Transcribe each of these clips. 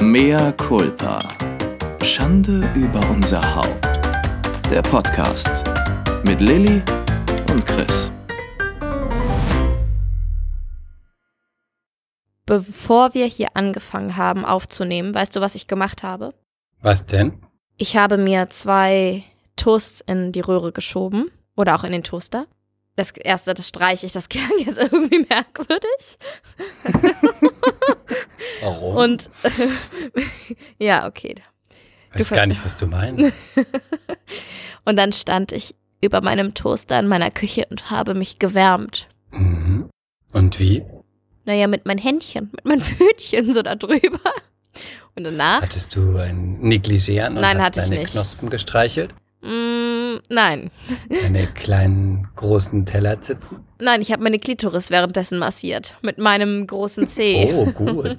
Mea culpa. Schande über unser Haupt. Der Podcast mit Lilly und Chris. Bevor wir hier angefangen haben aufzunehmen, weißt du, was ich gemacht habe? Was denn? Ich habe mir zwei Toast in die Röhre geschoben oder auch in den Toaster. Das erste, das streiche ich, das klang jetzt irgendwie merkwürdig. Warum? Und ja, okay. weiß gar nicht, was du meinst. Und dann stand ich über meinem Toaster in meiner Küche und habe mich gewärmt. Mhm. Und wie? Naja, mit meinen Händchen, mit meinen Pfötchen so da drüber. Und danach, Hattest du ein Negligé an und Nein, hast hatte ich deine nicht. Knospen gestreichelt? Nein. Deine kleinen, großen Tellerzitzen? Nein, ich habe meine Klitoris währenddessen massiert. Mit meinem großen Zeh. Oh, gut.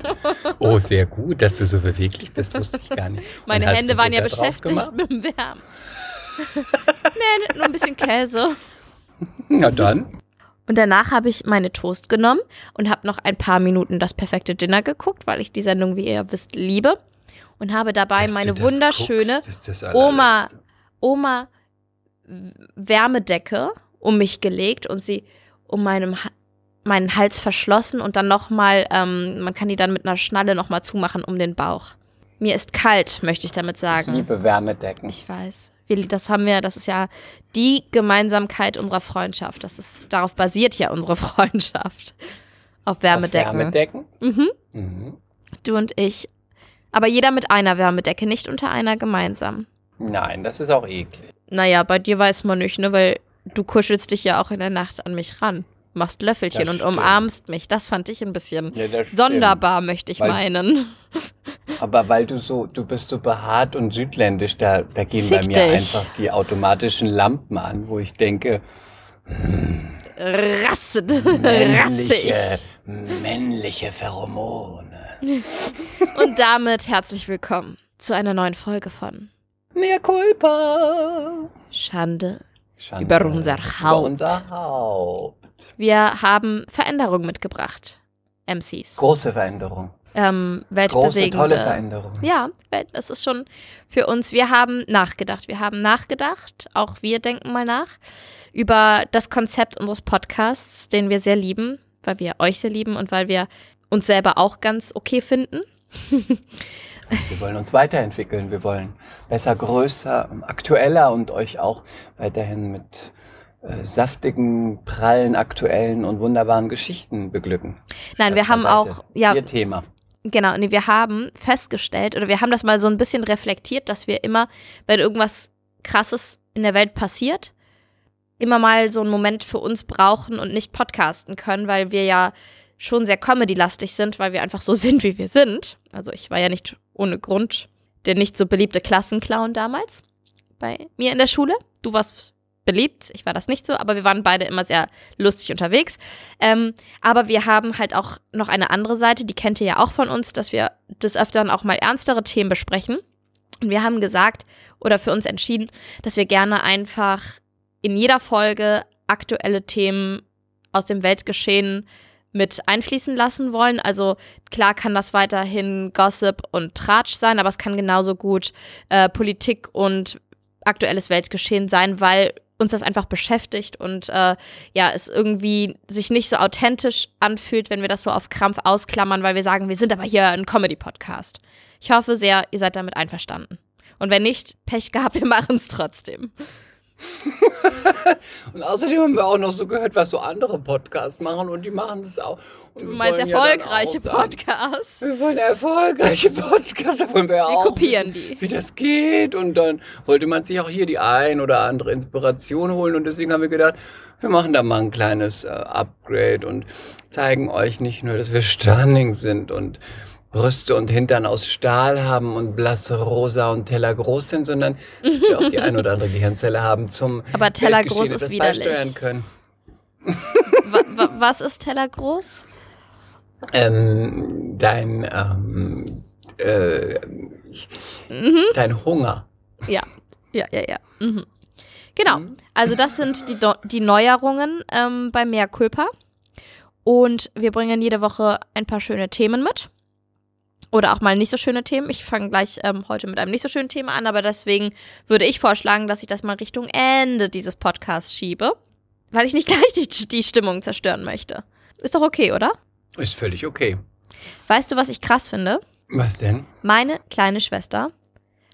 Oh, sehr gut, dass du so beweglich bist, wusste ich gar nicht. Meine Hände waren ja beschäftigt mit dem Wärmen. nee, nur ein bisschen Käse. Na dann. Und danach habe ich meine Toast genommen und habe noch ein paar Minuten das perfekte Dinner geguckt, weil ich die Sendung, wie ihr wisst, liebe. Und habe dabei Dass meine wunderschöne guckst, Oma. Oma Wärmedecke um mich gelegt und sie um meinem, meinen Hals verschlossen und dann nochmal, ähm, man kann die dann mit einer Schnalle nochmal zumachen um den Bauch. Mir ist kalt, möchte ich damit Ich sagen. liebe Wärmedecken. Ich weiß. Wir, das haben wir, das ist ja die Gemeinsamkeit unserer Freundschaft. Das ist, darauf basiert ja unsere Freundschaft. Auf Auf Wärmedecken. Wärmedecken? Mhm. Mhm. Du und ich. Aber jeder mit einer Wärmedecke, nicht unter einer gemeinsam. Nein, das ist auch eklig. Naja, bei dir weiß man nicht, ne? Weil du kuschelst dich ja auch in der Nacht an mich ran. Machst Löffelchen Das und stimmt. umarmst mich. Das fand ich ein bisschen Ja, sonderbar, möchte ich Weil- meinen. Aber weil du so, du bist so behaart und südländisch, da, da gehen Fick bei mir dich. einfach die automatischen Lampen an, wo ich denke, Rasse, rassig. männliche Pheromone. Und damit herzlich willkommen zu einer neuen Folge von Mehr Culpa. Schande. Schande Über unser Über Haupt. unser Haupt. Wir haben Veränderungen mitgebracht. MCs. Große Veränderung. Ähm, Große, weltbewegende. tolle Veränderung. Ja, das ist schon für uns. Wir haben nachgedacht. Wir haben nachgedacht, auch wir denken mal nach, über das Konzept unseres Podcasts, den wir sehr lieben, weil wir euch sehr lieben und weil wir uns selber auch ganz okay finden. Wir wollen uns weiterentwickeln. Wir wollen besser, größer, aktueller und euch auch weiterhin mit äh, saftigen, prallen, aktuellen und wunderbaren Geschichten beglücken. Nein, wir haben auch, ja, Ihr Thema. Genau, nee, wir haben festgestellt oder wir haben das mal so ein bisschen reflektiert, dass wir immer, wenn irgendwas Krasses in der Welt passiert, immer mal so einen Moment für uns brauchen und nicht podcasten können, weil wir ja schon sehr comedy-lastig sind, weil wir einfach so sind, wie wir sind. Also ich war ja nicht ohne Grund der nicht so beliebte Klassenclown damals bei mir in der Schule. Du warst beliebt, ich war das nicht so, aber wir waren beide immer sehr lustig unterwegs. Ähm, aber wir haben halt auch noch eine andere Seite, die kennt ihr ja auch von uns, dass wir des Öfteren auch mal ernstere Themen besprechen. Und wir haben gesagt oder für uns entschieden, dass wir gerne einfach in jeder Folge aktuelle Themen aus dem Weltgeschehen mit einfließen lassen wollen. Also klar kann das weiterhin Gossip und Tratsch sein, aber es kann genauso gut äh, Politik und aktuelles Weltgeschehen sein, weil uns das einfach beschäftigt und äh, ja, es irgendwie sich nicht so authentisch anfühlt, wenn wir das so auf Krampf ausklammern, weil wir sagen, wir sind aber hier ein Comedy-Podcast. Ich hoffe sehr, ihr seid damit einverstanden. Und wenn nicht, Pech gehabt, wir machen es trotzdem. Und außerdem haben wir auch noch so gehört, was so andere Podcasts machen und die machen das auch. Und Du meinst ja erfolgreiche sagen, Podcasts? Wir wollen erfolgreiche Podcasts, da wollen wir, ja Wir auch kopieren wissen, die. wie das geht. Und dann wollte man sich auch hier die ein oder andere Inspiration holen. Und deswegen haben wir gedacht, wir machen da mal ein kleines äh, Upgrade und zeigen euch nicht nur, dass wir stunning sind und Brüste und Hintern aus Stahl haben und blasse Rosa und Teller groß sind, sondern dass wir auch die ein oder andere Gehirnzelle haben zum Aber Teller groß ist widerlich. beisteuern können. Wa wa was ist Teller groß? Ähm, dein, ähm, äh, Mhm. dein Hunger. Ja, ja, ja, ja. Mhm. Genau. Also das sind die, die Neuerungen ähm, bei Mehr Culpa. Und wir bringen jede Woche ein paar schöne Themen mit. Oder auch mal nicht so schöne Themen. Ich fange gleich ähm, heute mit einem nicht so schönen Thema an, aber deswegen würde ich vorschlagen, dass ich das mal Richtung Ende dieses Podcasts schiebe, weil ich nicht gleich die, die Stimmung zerstören möchte. Ist doch okay, oder? Ist völlig okay. Weißt du, was ich krass finde? Was denn? Meine kleine Schwester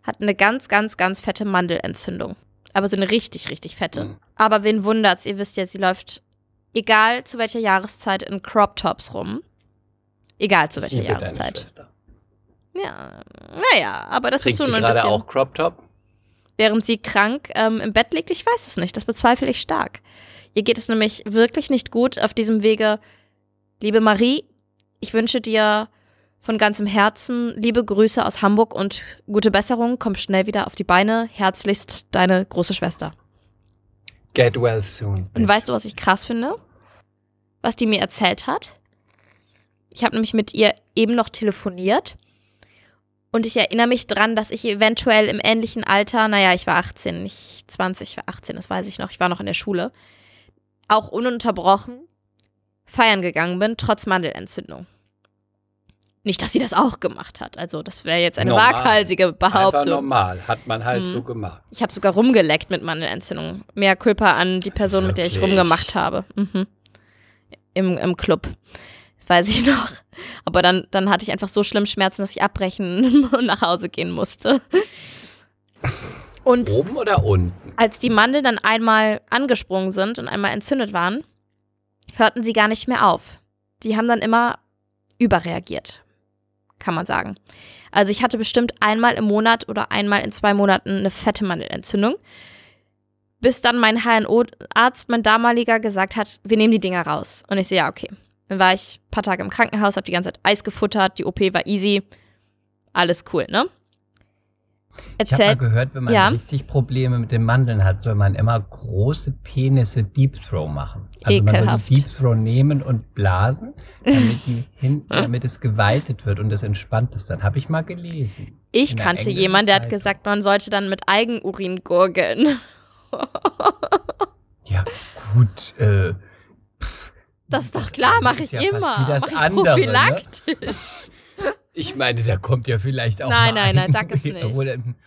hat eine ganz, ganz, ganz fette Mandelentzündung. Aber so eine richtig, richtig fette. Mhm. Aber wen wundert's? Ihr wisst ja, sie läuft, egal zu welcher Jahreszeit, in Crop Tops rum. Egal zu welcher Jahreszeit. Ja, naja, aber das Trägt ist so sie nur ein gerade bisschen. auch Crop Top? Während sie krank ähm, im Bett liegt, ich weiß es nicht. Das bezweifle ich stark. Ihr geht es nämlich wirklich nicht gut auf diesem Wege. Liebe Marie, ich wünsche dir von ganzem Herzen liebe Grüße aus Hamburg und gute Besserung. Komm schnell wieder auf die Beine. Herzlichst deine große Schwester. Get well soon. Und weißt du, was ich krass finde? Was die mir erzählt hat? Ich habe nämlich mit ihr eben noch telefoniert. Und ich erinnere mich dran, dass ich eventuell im ähnlichen Alter, naja, ich war 18, nicht 20, ich war 18, das weiß ich noch, ich war noch in der Schule, auch ununterbrochen feiern gegangen bin, trotz Mandelentzündung. Nicht, dass sie das auch gemacht hat. Also, das wäre jetzt eine Normal. waghalsige Einfach Behauptung. normal. Hat man halt Mhm. so gemacht. Ich habe sogar rumgeleckt mit Mandelentzündung. Mehr Culpa an die Also Person, mit der ich rumgemacht habe. Mhm. Im, Im Club. Weiß ich noch. Aber dann, dann hatte ich einfach so schlimm Schmerzen, dass ich abbrechen und nach Hause gehen musste. Und Oben oder unten? als die Mandeln dann einmal angesprungen sind und einmal entzündet waren, hörten sie gar nicht mehr auf. Die haben dann immer überreagiert, kann man sagen. Also ich hatte bestimmt einmal im Monat oder einmal in zwei Monaten eine fette Mandelentzündung, bis dann mein HNO-Arzt, mein damaliger, gesagt hat, wir nehmen die Dinger raus. Und ich so, ja, okay. Dann war ich ein paar Tage im Krankenhaus, habe die ganze Zeit Eis gefuttert, die OP war easy, alles cool, ne? Ich habe mal gehört, wenn man Ja. richtig Probleme mit den Mandeln hat, soll man immer große Penisse Deep Throw machen. Also man Ekelhaft. soll die Deep Throw nehmen und blasen, damit die hinten, damit es geweitet wird und es entspannt ist. Dann habe ich mal gelesen. Ich kannte jemanden, der hat gesagt, man sollte dann mit Eigenurin gurgeln. Ja, gut. Äh, Das ist doch klar, mache ich ja fast immer. Wie Mach ich andere, ne? prophylaktisch. Ich meine, Da kommt ja vielleicht auch Nein, nein, nein, ein- sag es nicht.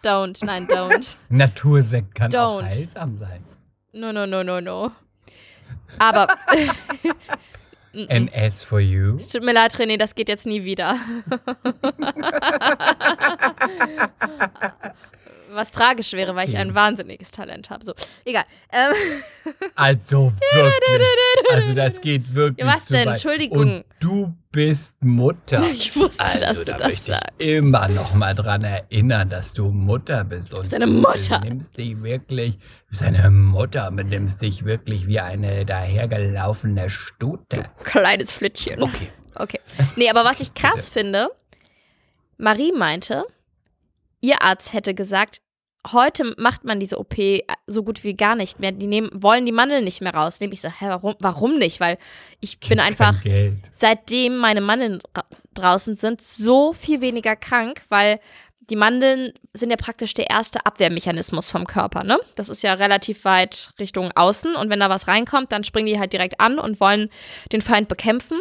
Don't, nein, don't. Natursekt kann auch Don't. heilsam sein. No, no, no, no, no. Aber as for you. es tut mir leid, René, das geht jetzt nie wieder. Was tragisch wäre, weil ich ein wahnsinniges Talent habe. So, egal. Ähm, Also wirklich. Also das geht wirklich was zu denn? weit. Entschuldigung. Und du bist Mutter. ich wusste, Also dass du da das möchte sagst. ich immer noch mal dran erinnern, dass du Mutter bist. Und bist eine du Mutter. nimmst dich wirklich, du bist eine Mutter, und nimmst dich wirklich wie eine dahergelaufene Stute. Kleines Flittchen. Okay. Okay. Nee, aber was ich krass finde, Marie meinte, ihr Arzt hätte gesagt, heute macht man diese OP so gut wie gar nicht mehr. Die nehmen, wollen die Mandeln nicht mehr rausnehmen. Ich so, hä, warum, warum nicht? Weil ich bin einfach, seitdem meine Mandeln ra- draußen sind, so viel weniger krank, weil die Mandeln sind ja praktisch der erste Abwehrmechanismus vom Körper, ne? Das ist ja relativ weit Richtung außen und wenn da was reinkommt, dann springen die halt direkt an und wollen den Feind bekämpfen.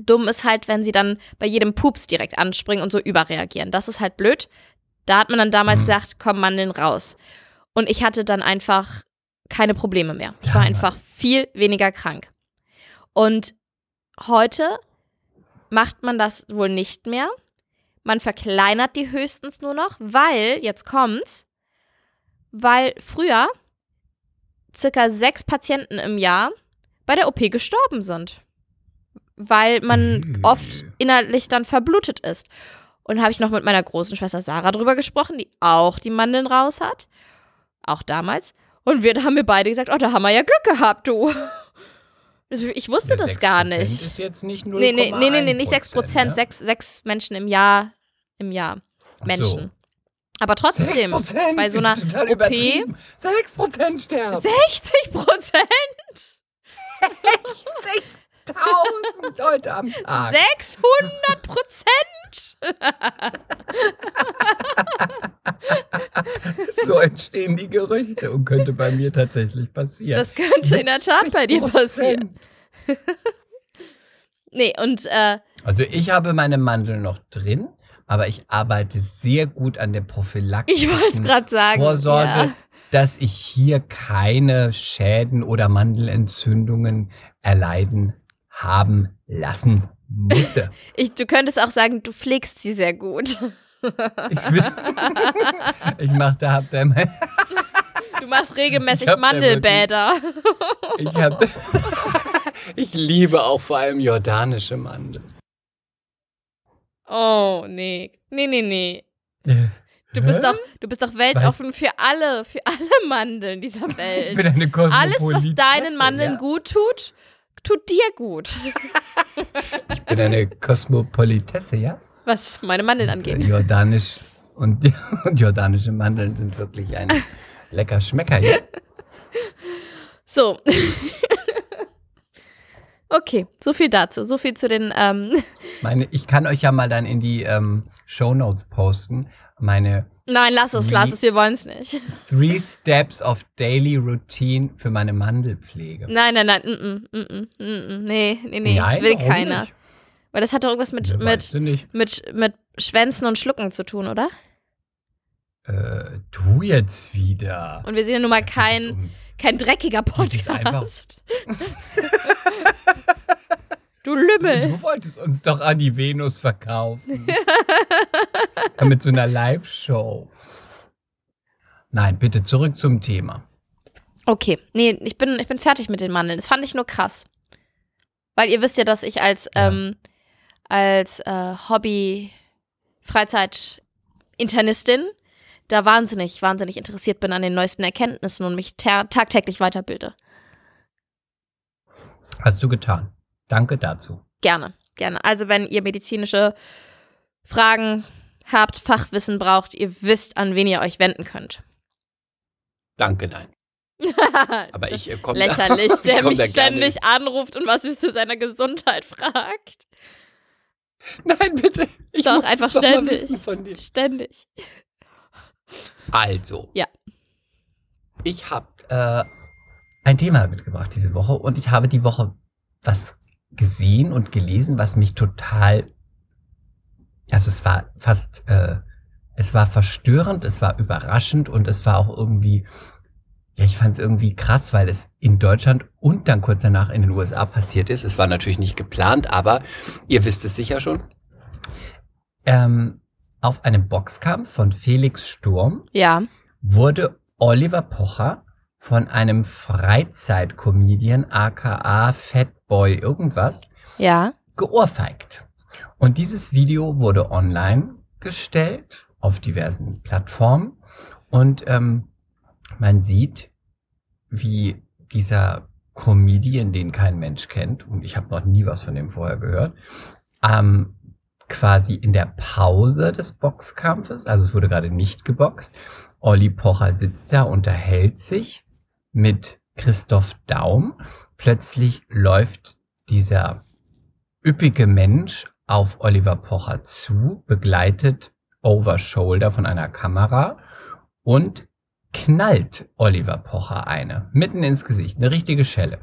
Dumm ist halt, wenn sie dann bei jedem Pups direkt anspringen und so überreagieren. Das ist halt blöd. Da hat man dann damals Mhm. gesagt, komm, Mandeln raus. Und ich hatte dann einfach keine Probleme mehr. Ich war einfach viel weniger krank. Und heute macht man das wohl nicht mehr. Man verkleinert die höchstens nur noch, weil, jetzt kommt's, weil früher circa sechs Patienten im Jahr bei der OP gestorben sind. Weil man Mhm. oft innerlich dann verblutet ist. Und habe ich noch mit meiner großen Schwester Sarah drüber gesprochen, die auch die Mandeln raus hat. Auch damals. Und wir haben wir beide gesagt, oh, da haben wir ja Glück gehabt, du. Also Ich wusste das gar 6% nicht. ist jetzt nicht 0,1%. Nee, nee, nee, nee, nee, nicht 6 Prozent, sechs, sechs Menschen im Jahr, im Jahr. So. Menschen. Aber trotzdem, 6%, bei so einer OP übertrieben. 6% sterben. 60 Prozent, 60.000 Leute am Tag. 600 Prozent. So entstehen die Gerüchte und könnte bei mir tatsächlich passieren. Das könnte in der Tat bei dir 60%. passieren. Nee, und äh, Also ich habe meine Mandeln noch drin. aber ich arbeite sehr gut an der Prophylaxe. Ich wollte es gerade sagen. Vorsorge, Ja. dass ich hier keine Schäden oder Mandelentzündungen erleiden haben lassen musste. Ich, du könntest auch sagen, du pflegst sie sehr gut. Ich, bin, ich mach da, hab da mein, Du machst regelmäßig Ich Mandelbäder. ich hab, Ich liebe auch vor allem jordanische Mandeln. Oh, nee. Nee, nee, nee. Du bist doch, du bist doch weltoffen für alle, für alle Mandeln dieser Ich Welt. bin eine Alles, was deinen Mandeln ja. gut tut, tut dir gut. Ich bin eine Kosmopolitesse, ja? Was meine Mandeln Und, angeht. äh, Jordanisch und, und jordanische Mandeln sind wirklich ein lecker Schmecker, ja? So. okay, so viel dazu. So viel zu den. Ähm, Meine, ich kann euch ja mal dann in die ähm, Show Notes posten. Meine nein, lass es, lass es, wir wollen es nicht. Three Steps of Daily Routine für meine Mandelpflege. Nein, nein, nein. Mm, mm, mm, mm. Nee, nee, nee. Nein, das will keiner. nicht? Weil das hat doch irgendwas mit, mit, nicht. mit, mit Schwänzen und Schlucken zu tun, oder? Äh, du jetzt wieder. Und wir sind ja nun mal kein, um- kein dreckiger Podcast. du Lümmel. Du wolltest uns doch an die Venus verkaufen. Mit so einer Live-Show. Nein, bitte zurück zum Thema. Okay, nee, ich bin, ich bin fertig mit den Mandeln. Das fand ich nur krass. Weil ihr wisst ja, dass ich als, Ja. ähm, als äh, Hobby-Freizeit-Internistin da wahnsinnig, wahnsinnig interessiert bin an den neuesten Erkenntnissen und mich ta- tagtäglich weiterbilde. Hast du getan. Danke dazu. Gerne, gerne. Also wenn ihr medizinische Fragen habt, Fachwissen braucht, ihr wisst, an wen ihr euch wenden könnt. Danke, nein. Aber ich äh, komme Lächerlich, da, der mich da ständig anruft und was zu seiner Gesundheit fragt. Nein, bitte. Ich Doch, muss einfach ständig. wissen von dir. Ständig. Also. Ja. Ich habe Äh, ein Thema mitgebracht diese Woche und ich habe die Woche was gesehen und gelesen, was mich total, also es war fast, äh, es war verstörend, es war überraschend und es war auch irgendwie, ja, ich fand es irgendwie krass, weil es in Deutschland und dann kurz danach in den USA passiert ist. es war natürlich nicht geplant, aber ihr wisst es sicher schon. Ähm, auf einem Boxkampf von Felix Sturm Ja. wurde Oliver Pocher von einem Freizeitcomedian aka Fatboy irgendwas Ja. geohrfeigt. Und dieses Video wurde online gestellt auf diversen Plattformen und ähm, man sieht, wie dieser Comedian, den kein Mensch kennt, und ich habe noch nie was von dem vorher gehört, ähm, quasi in der Pause des Boxkampfes, also es wurde gerade nicht geboxt, Olli Pocher sitzt da, unterhält sich mit Christoph Daum. Plötzlich läuft dieser üppige Mensch auf Oliver Pocher zu, begleitet over shoulder von einer Kamera und knallt Oliver Pocher eine, mitten ins Gesicht, eine richtige Schelle.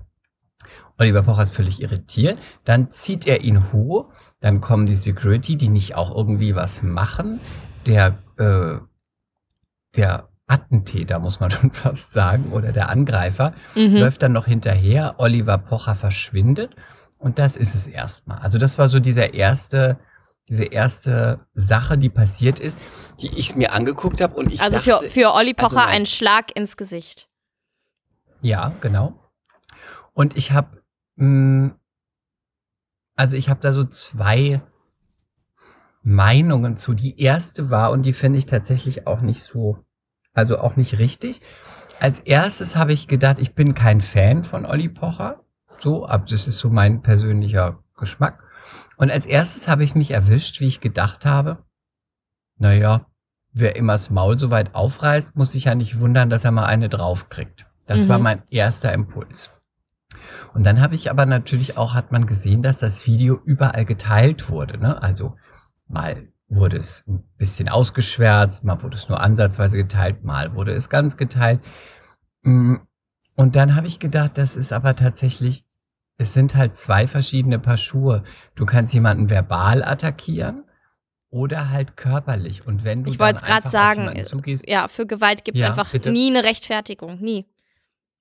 Oliver Pocher ist völlig irritiert, dann zieht er ihn hoch, dann kommen die Security, die nicht auch irgendwie was machen. Der, äh, der Attentäter, muss man schon fast sagen, oder der Angreifer, Mhm. läuft dann noch hinterher, Oliver Pocher verschwindet und das ist es erstmal. Also das war so dieser erste, diese erste Sache, die passiert ist. Die ich mir angeguckt habe und ich Also dachte, für, für Olli also Pocher mein- ein Schlag ins Gesicht. Ja, genau. Und ich habe, also ich habe da so zwei Meinungen zu. Die erste war, und die finde ich tatsächlich auch nicht so, also auch nicht richtig. Als erstes habe ich gedacht, ich bin kein Fan von Olli Pocher. So, aber das ist so mein persönlicher Geschmack. Und als erstes habe ich mich erwischt, wie ich gedacht habe, naja, wer immer das Maul so weit aufreißt, muss sich ja nicht wundern, dass er mal eine draufkriegt. Das Mhm. war mein erster Impuls. Und dann habe ich aber natürlich auch, hat man gesehen, dass das Video überall geteilt wurde. Ne? Also mal wurde es ein bisschen ausgeschwärzt, mal wurde es nur ansatzweise geteilt, mal wurde es ganz geteilt. Mm, Und dann habe ich gedacht, das ist aber tatsächlich, es sind halt zwei verschiedene Paar Schuhe. Du kannst jemanden verbal attackieren oder halt körperlich. Und wenn du Ich wollte es gerade sagen, jemanden zugehst, Ja, für Gewalt gibt es Ja, einfach bitte? nie eine Rechtfertigung. Nie.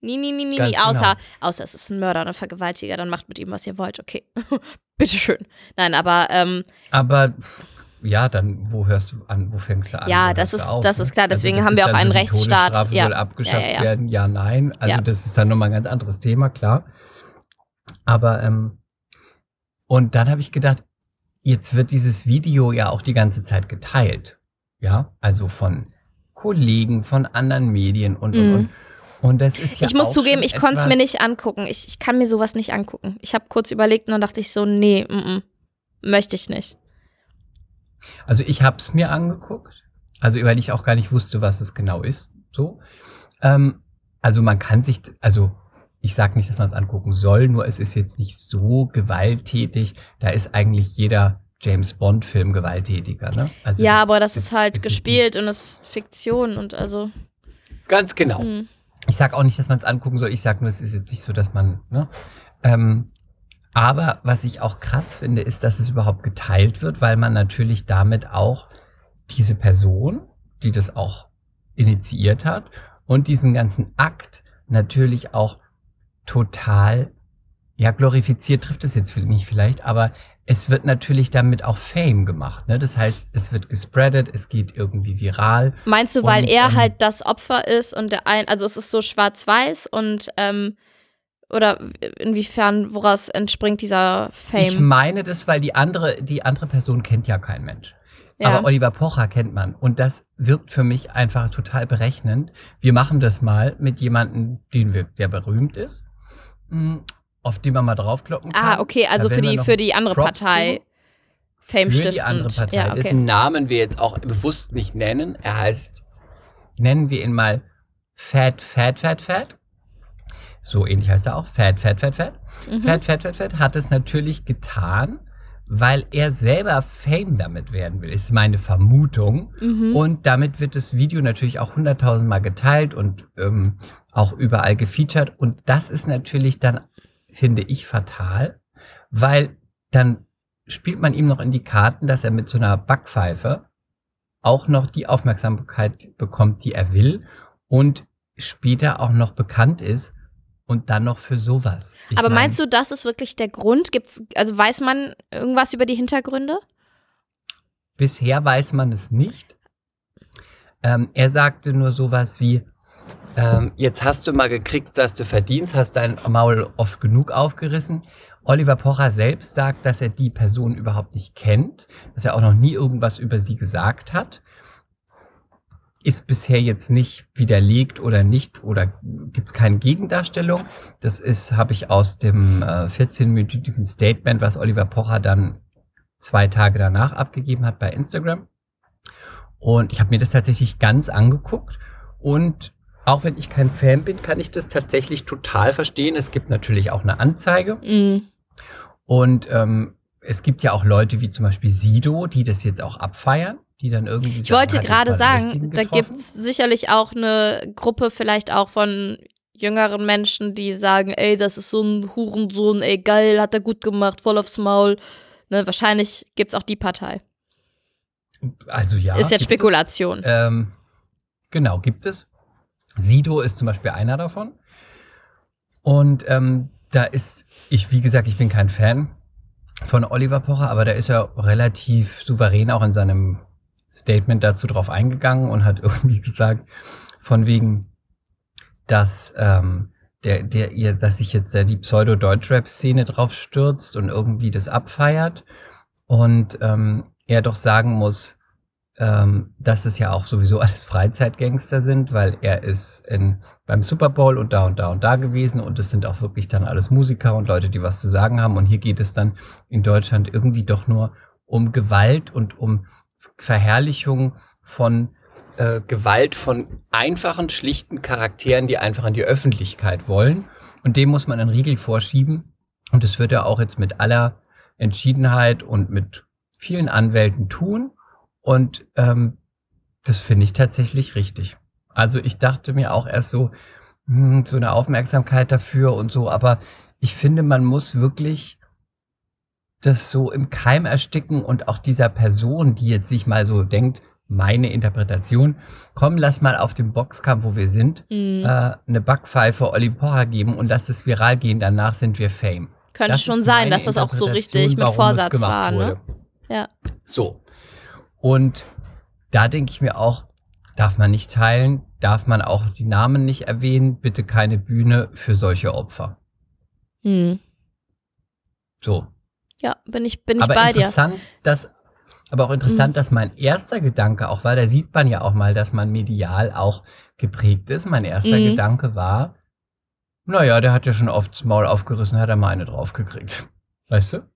Nie, nie, nie, nie, Ganz nie. Außer, genau. außer es ist ein Mörder oder ein Vergewaltiger, dann macht mit ihm, was ihr wollt. Okay. Bitteschön. Nein, aber ähm, aber ja, dann wo hörst du an, wo fängst du an? Ja, das ist- auf, das ne? ist klar, deswegen das haben wir auch einen so, Rechtsstaat. Todesstrafe Ja. soll abgeschafft Ja, ja, werden. Ja, nein. Also das ist dann nochmal ein ganz anderes Thema, klar. Aber ähm, und dann habe ich gedacht, jetzt wird dieses Video ja auch die ganze Zeit geteilt. Ja, also von Kollegen, von anderen Medien und und Mhm. und. Und das ist ja ich muss zugeben, ich konnte es mir nicht angucken. Ich, ich kann mir sowas nicht angucken. Ich habe kurz überlegt und dann dachte ich so, nee, mm, mm, möchte ich nicht. Also ich habe es mir angeguckt, also weil ich auch gar nicht wusste, was es genau ist. So, ähm, also man kann sich, also ich sage nicht, dass man es angucken soll, nur es ist jetzt nicht so gewalttätig. Da ist eigentlich jeder James Bond Film gewalttätiger. Ne? Also ja, aber das ist halt ist nicht- gespielt und ist Fiktion und also. Ganz genau. mm. Ich sage auch nicht, dass man es angucken soll. Ich sage nur, es ist jetzt nicht so, dass man. Ne? Ähm, aber was ich auch krass finde, ist, dass es überhaupt geteilt wird, weil man natürlich damit auch diese Person, die das auch initiiert hat und diesen ganzen Akt natürlich auch total, ja, glorifiziert trifft es jetzt nicht vielleicht, aber es wird natürlich damit auch Fame gemacht. Ne? Das heißt, es wird gespreadet, es geht irgendwie viral. Meinst du, weil Und, er ähm, halt das Opfer ist und der ein, also es ist so schwarz-weiß und ähm, oder inwiefern, woraus entspringt dieser Ich Fame? meine das, weil die andere, die andere Person kennt ja kein Mensch. Ja. Aber Oliver Pocher kennt man. Und das wirkt für mich einfach total berechnend. Wir machen das mal mit jemandem, den wir, der berühmt ist, mh, auf den man mal draufkloppen kann. ah, okay, also für die, für die andere Props Partei kriegen. Fame Für die andere Partei. Ja, Dessen okay. Namen wir jetzt auch bewusst nicht nennen. Er heißt Nennen wir ihn mal Fat, Fat, Fat, Fat. So ähnlich heißt er auch. Fat, Fat, Fat, Fat. Mhm. Fat, Fat, Fat, Fat hat es natürlich getan, weil er selber Fame damit werden will. Ist meine Vermutung. Mhm. Und damit wird das Video natürlich auch hunderttausendmal geteilt und ähm, auch überall gefeatured. Und das ist natürlich dann, finde ich, fatal, weil dann spielt man ihm noch in die Karten, dass er mit so einer Backpfeife auch noch die Aufmerksamkeit bekommt, die er will und später auch noch bekannt ist und dann noch für sowas. Ich Aber mein, meinst du, das ist wirklich der Grund? Gibt's, also weiß man irgendwas über die Hintergründe? Bisher weiß man es nicht. Ähm, er sagte nur sowas wie, ähm, Jetzt hast du mal gekriegt, dass du verdienst, hast dein dein Maul oft genug aufgerissen. Oliver Pocher selbst sagt, dass er die Person überhaupt nicht kennt, dass er auch noch nie irgendwas über sie gesagt hat. Ist bisher jetzt nicht widerlegt oder nicht oder gibt es keine Gegendarstellung. Das ist, habe ich aus dem äh, 14-minütigen Statement, was Oliver Pocher dann zwei Tage danach abgegeben hat bei Instagram. Und ich habe mir das tatsächlich ganz angeguckt und auch wenn ich kein Fan bin, kann ich das tatsächlich total verstehen. Es gibt natürlich auch eine Anzeige. Mhm. Und ähm, es gibt ja auch Leute wie zum Beispiel Sido, die das jetzt auch abfeiern, die dann irgendwie. Ich wollte gerade sagen, da gibt es sicherlich auch eine Gruppe vielleicht auch von jüngeren Menschen, die sagen, ey, das ist so ein Hurensohn, ey, geil, hat er gut gemacht, voll aufs Maul. Ne, wahrscheinlich gibt es auch die Partei. Also ja. ist jetzt. Spekulation. Ähm, genau, gibt es. Sido ist zum Beispiel einer davon. Und ähm, da ist, ich, wie gesagt, ich bin kein Fan von Oliver Pocher, aber da ist er relativ souverän auch in seinem Statement dazu drauf eingegangen und hat irgendwie gesagt, von wegen, dass ähm, der, der, ihr, dass sich jetzt da die Pseudo-Deutschrap-Szene drauf stürzt und irgendwie das abfeiert. Und ähm, er doch sagen muss, ähm, dass es ja auch sowieso alles Freizeitgangster sind, weil er ist in, beim Super Bowl und da und da und da gewesen und es sind auch wirklich dann alles Musiker und Leute, die was zu sagen haben. Und hier geht es dann in Deutschland irgendwie doch nur um Gewalt und um Verherrlichung von äh, Gewalt von einfachen, schlichten Charakteren, die einfach in die Öffentlichkeit wollen. Und dem muss man einen Riegel vorschieben. Und das wird er auch jetzt mit aller Entschiedenheit und mit vielen Anwälten tun. Und ähm, das finde ich tatsächlich richtig. Also ich dachte mir auch erst so, hm, so eine Aufmerksamkeit dafür und so, aber ich finde, man muss wirklich das so im Keim ersticken und auch dieser Person, die jetzt sich mal so denkt, meine Interpretation, komm, lass mal auf dem Boxkampf, wo wir sind, Mhm. äh, eine Backpfeife Olli Pocher geben und lass es viral gehen, danach sind wir Fame. Könnte Das schon sein, dass das auch so richtig mit Vorsatz gemacht war. Ne? wurde. Ja. So. Und da denke ich mir auch, darf man nicht teilen, darf man auch die Namen nicht erwähnen, bitte keine Bühne für solche Opfer. Hm. So. Ja, bin ich, bin ich bei dir. interessant, dass, aber auch interessant, Mhm. dass mein erster Gedanke auch war, da sieht man ja auch mal, dass man medial auch geprägt ist. Mein erster Mhm. Gedanke war, naja, der hat ja schon oft das Maul aufgerissen, hat er mal eine draufgekriegt. Weißt du?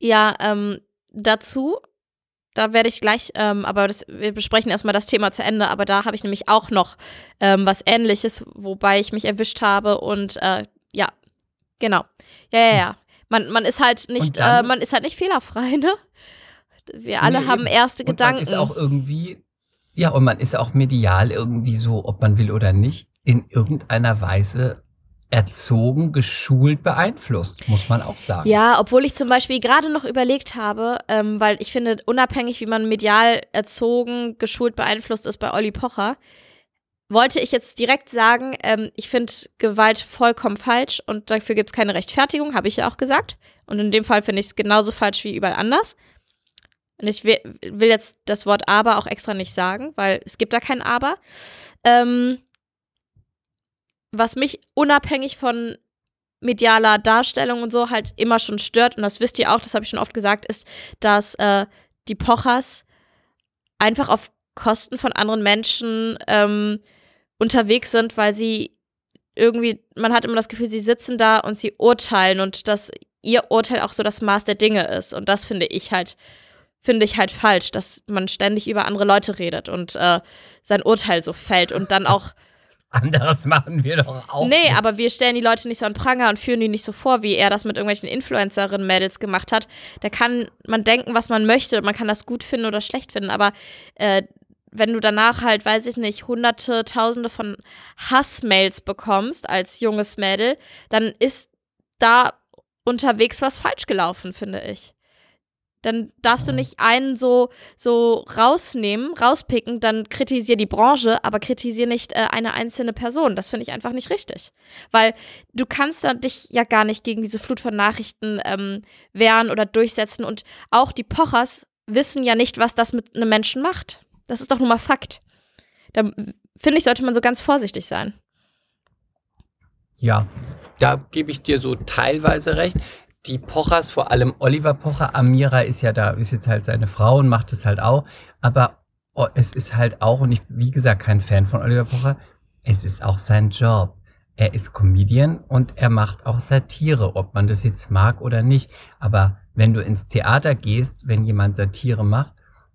Ja, ähm, dazu, da werde ich gleich, ähm, aber das, wir besprechen erstmal das Thema zu Ende, aber da habe ich nämlich auch noch ähm, was ähnliches, wobei ich mich erwischt habe und äh, ja, genau. Ja, ja, ja. Man, man ist halt nicht, dann- äh, man ist halt nicht fehlerfrei, ne? Wir alle Nee, haben erste Und Gedanken. man ist auch irgendwie, ja, und man ist auch medial irgendwie so, ob man will oder nicht, in irgendeiner Weise erzogen, geschult, beeinflusst, muss man auch sagen. Ja, obwohl ich zum Beispiel gerade noch überlegt habe, ähm, weil ich finde, unabhängig wie man medial erzogen, geschult, beeinflusst ist bei Olli Pocher, wollte ich jetzt direkt sagen, ähm, ich finde Gewalt vollkommen falsch und dafür gibt es keine Rechtfertigung, habe ich ja auch gesagt. Und in dem Fall finde ich es genauso falsch wie überall anders. Und ich will, jetzt das Wort aber auch extra nicht sagen, weil es gibt da kein aber. Ähm, was mich unabhängig von medialer Darstellung und so halt immer schon stört, und das wisst ihr auch, das habe ich schon oft gesagt, ist, dass äh, die Pochers einfach auf Kosten von anderen Menschen ähm, unterwegs sind, weil sie irgendwie, man hat immer das Gefühl, sie sitzen da und sie urteilen und dass ihr Urteil auch so das Maß der Dinge ist. Und das finde ich halt, finde ich halt falsch, dass man ständig über andere Leute redet und äh, sein Urteil so fällt und dann auch Anderes machen wir doch auch. Nee, nicht. aber wir stellen die Leute nicht so an Pranger und führen die nicht so vor, wie er das mit irgendwelchen Influencerinnen-Mädels gemacht hat. Da kann man denken, was man möchte, man kann das gut finden oder schlecht finden, aber äh, wenn du danach halt, weiß ich nicht, hunderte, tausende von Hassmails bekommst als junges Mädel, dann ist da unterwegs was falsch gelaufen, finde ich. Dann darfst du nicht einen so, so rausnehmen, rauspicken, dann kritisier die Branche, aber kritisier nicht äh, eine einzelne Person. Das finde ich einfach nicht richtig. Weil du kannst da dich ja gar nicht gegen diese Flut von Nachrichten ähm, wehren oder durchsetzen. Und auch die Pochers wissen ja nicht, was das mit einem Menschen macht. Das ist doch nun mal Fakt. Da finde ich, sollte man so ganz vorsichtig sein. Ja, da gebe ich dir so teilweise recht. Die Pochers, vor allem Oliver Pocher, Amira ist ja da, ist jetzt halt seine Frau und macht es halt auch. Aber oh, es ist halt auch, und ich, wie gesagt, kein Fan von Oliver Pocher, es ist auch sein Job. Er ist Comedian und er macht auch Satire, ob man das jetzt mag oder nicht. Aber wenn du ins Theater gehst, wenn jemand Satire macht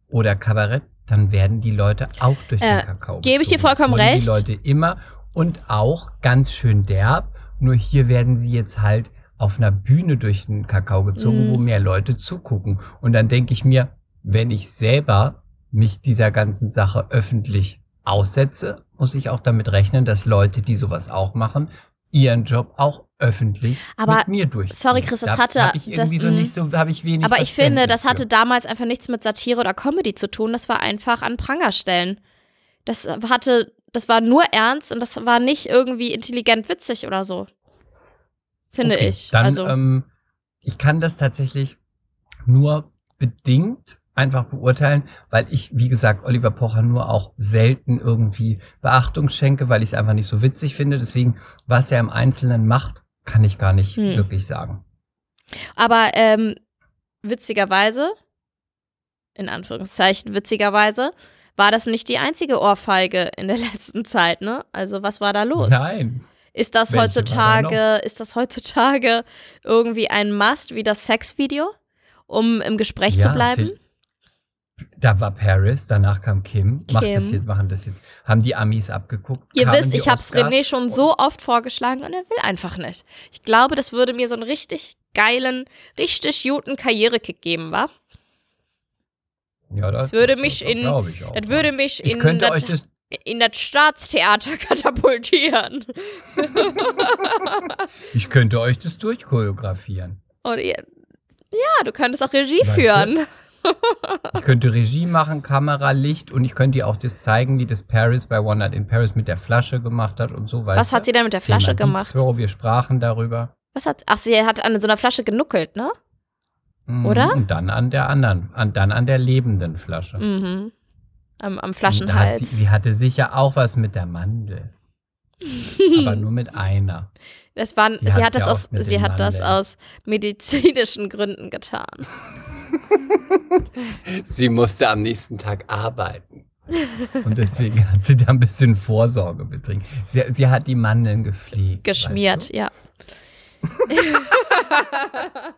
oder Kabarett, dann werden die Leute auch durch Äh, den Kakao. gebe ich dir vollkommen recht. Die Leute immer und auch ganz schön derb. Nur hier werden sie jetzt halt auf einer Bühne durch den Kakao gezogen, Mhm. wo mehr Leute zugucken. Und dann denke ich mir, wenn ich selber mich dieser ganzen Sache öffentlich aussetze, muss ich auch damit rechnen, dass Leute, die sowas auch machen, ihren Job auch öffentlich Aber, mit mir durchziehen. sorry, Chris, das da hatte- Hab ich irgendwie das- so nicht so, habe ich wenig Aber ich finde, das hatte für. damals einfach nichts mit Satire oder Comedy zu tun. Das war einfach an Pranger stellen. Das hatte, das war nur ernst und das war nicht irgendwie intelligent witzig oder so. Finde Okay, ich. Dann, also, ähm, ich kann das tatsächlich nur bedingt einfach beurteilen, weil ich, wie gesagt, Oliver Pocher nur auch selten irgendwie Beachtung schenke, weil ich es einfach nicht so witzig finde. Deswegen, was er im Einzelnen macht, kann ich gar nicht Hm. wirklich sagen. aber ähm, witzigerweise, in Anführungszeichen witzigerweise, war das nicht die einzige Ohrfeige in der letzten Zeit, ne? Also was war da los? Nein. Ist das Welche heutzutage, ist das heutzutage irgendwie ein Must wie das Sexvideo, um im Gespräch zu bleiben? Da war Paris, danach kam Kim. Macht das Kim. jetzt, machen das jetzt. Haben die Amis abgeguckt? Ihr wisst, ich habe es? René schon so oft vorgeschlagen und er will einfach nicht. Ich glaube, das würde mir so einen richtig geilen, richtig guten Karrierekick geben, wa? Ja, Das würde mich in- glaub ich auch, Das würde mich Ich in, könnte das, euch das in das Staatstheater katapultieren. Ich könnte euch das durchchoreografieren. Und ihr, Ja, du könntest auch Regie Weißt du? Ich könnte Regie machen, Kamera, Licht und ich könnte ihr auch das zeigen, wie das Paris bei One Night in Paris mit der Flasche gemacht hat und so weiter. Was hat sie denn mit der Flasche gemacht? Throw, wir sprachen darüber. Was hat. Ach, sie hat an so einer Flasche genuckelt, ne? Mhm, Oder? Und dann an der anderen, an, dann an der lebenden Flasche. Mhm. Am, am da hat Flaschenhals. sie, sie hatte sicher auch was mit der Mandel. aber nur mit einer. Das waren, Sie sie, hat das aus, sie hat das aus medizinischen Gründen getan. Sie musste am nächsten Tag arbeiten. Und deswegen hat sie da ein bisschen Vorsorge betrieben. Sie, sie hat die Mandeln gepflegt. Geschmiert, Weißt ja.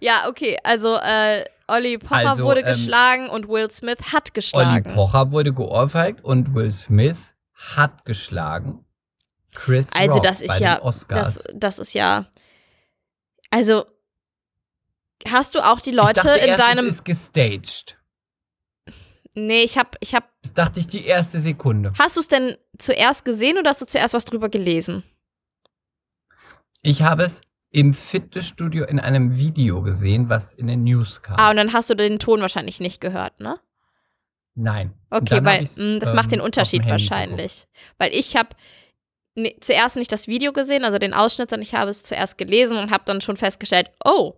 ja, okay, also äh, Olli Pocher Also, wurde ähm, geschlagen und Will Smith hat du? Olli geschlagen. Pocher wurde geohrfeigt und Will Smith hat geschlagen. Chris Also Rock das ist bei ja, den Oscars. das, das ist ja, also hast du auch die Leute ich dachte in erst, deinem, es ist gestaged. nee, ich hab, ich hab, Das dachte ich die erste Sekunde. hast du es denn zuerst gesehen oder hast du zuerst was drüber gelesen? Ich habe es im Fitnessstudio in einem Video gesehen, was in den News kam. Ah, und dann hast du den Ton wahrscheinlich nicht gehört, ne? Nein. Okay, weil mh, das ähm, macht den dem Unterschied wahrscheinlich. Weil ich habe zuerst nicht das Video gesehen, also den Ausschnitt, sondern ich habe es zuerst gelesen und habe dann schon festgestellt, oh,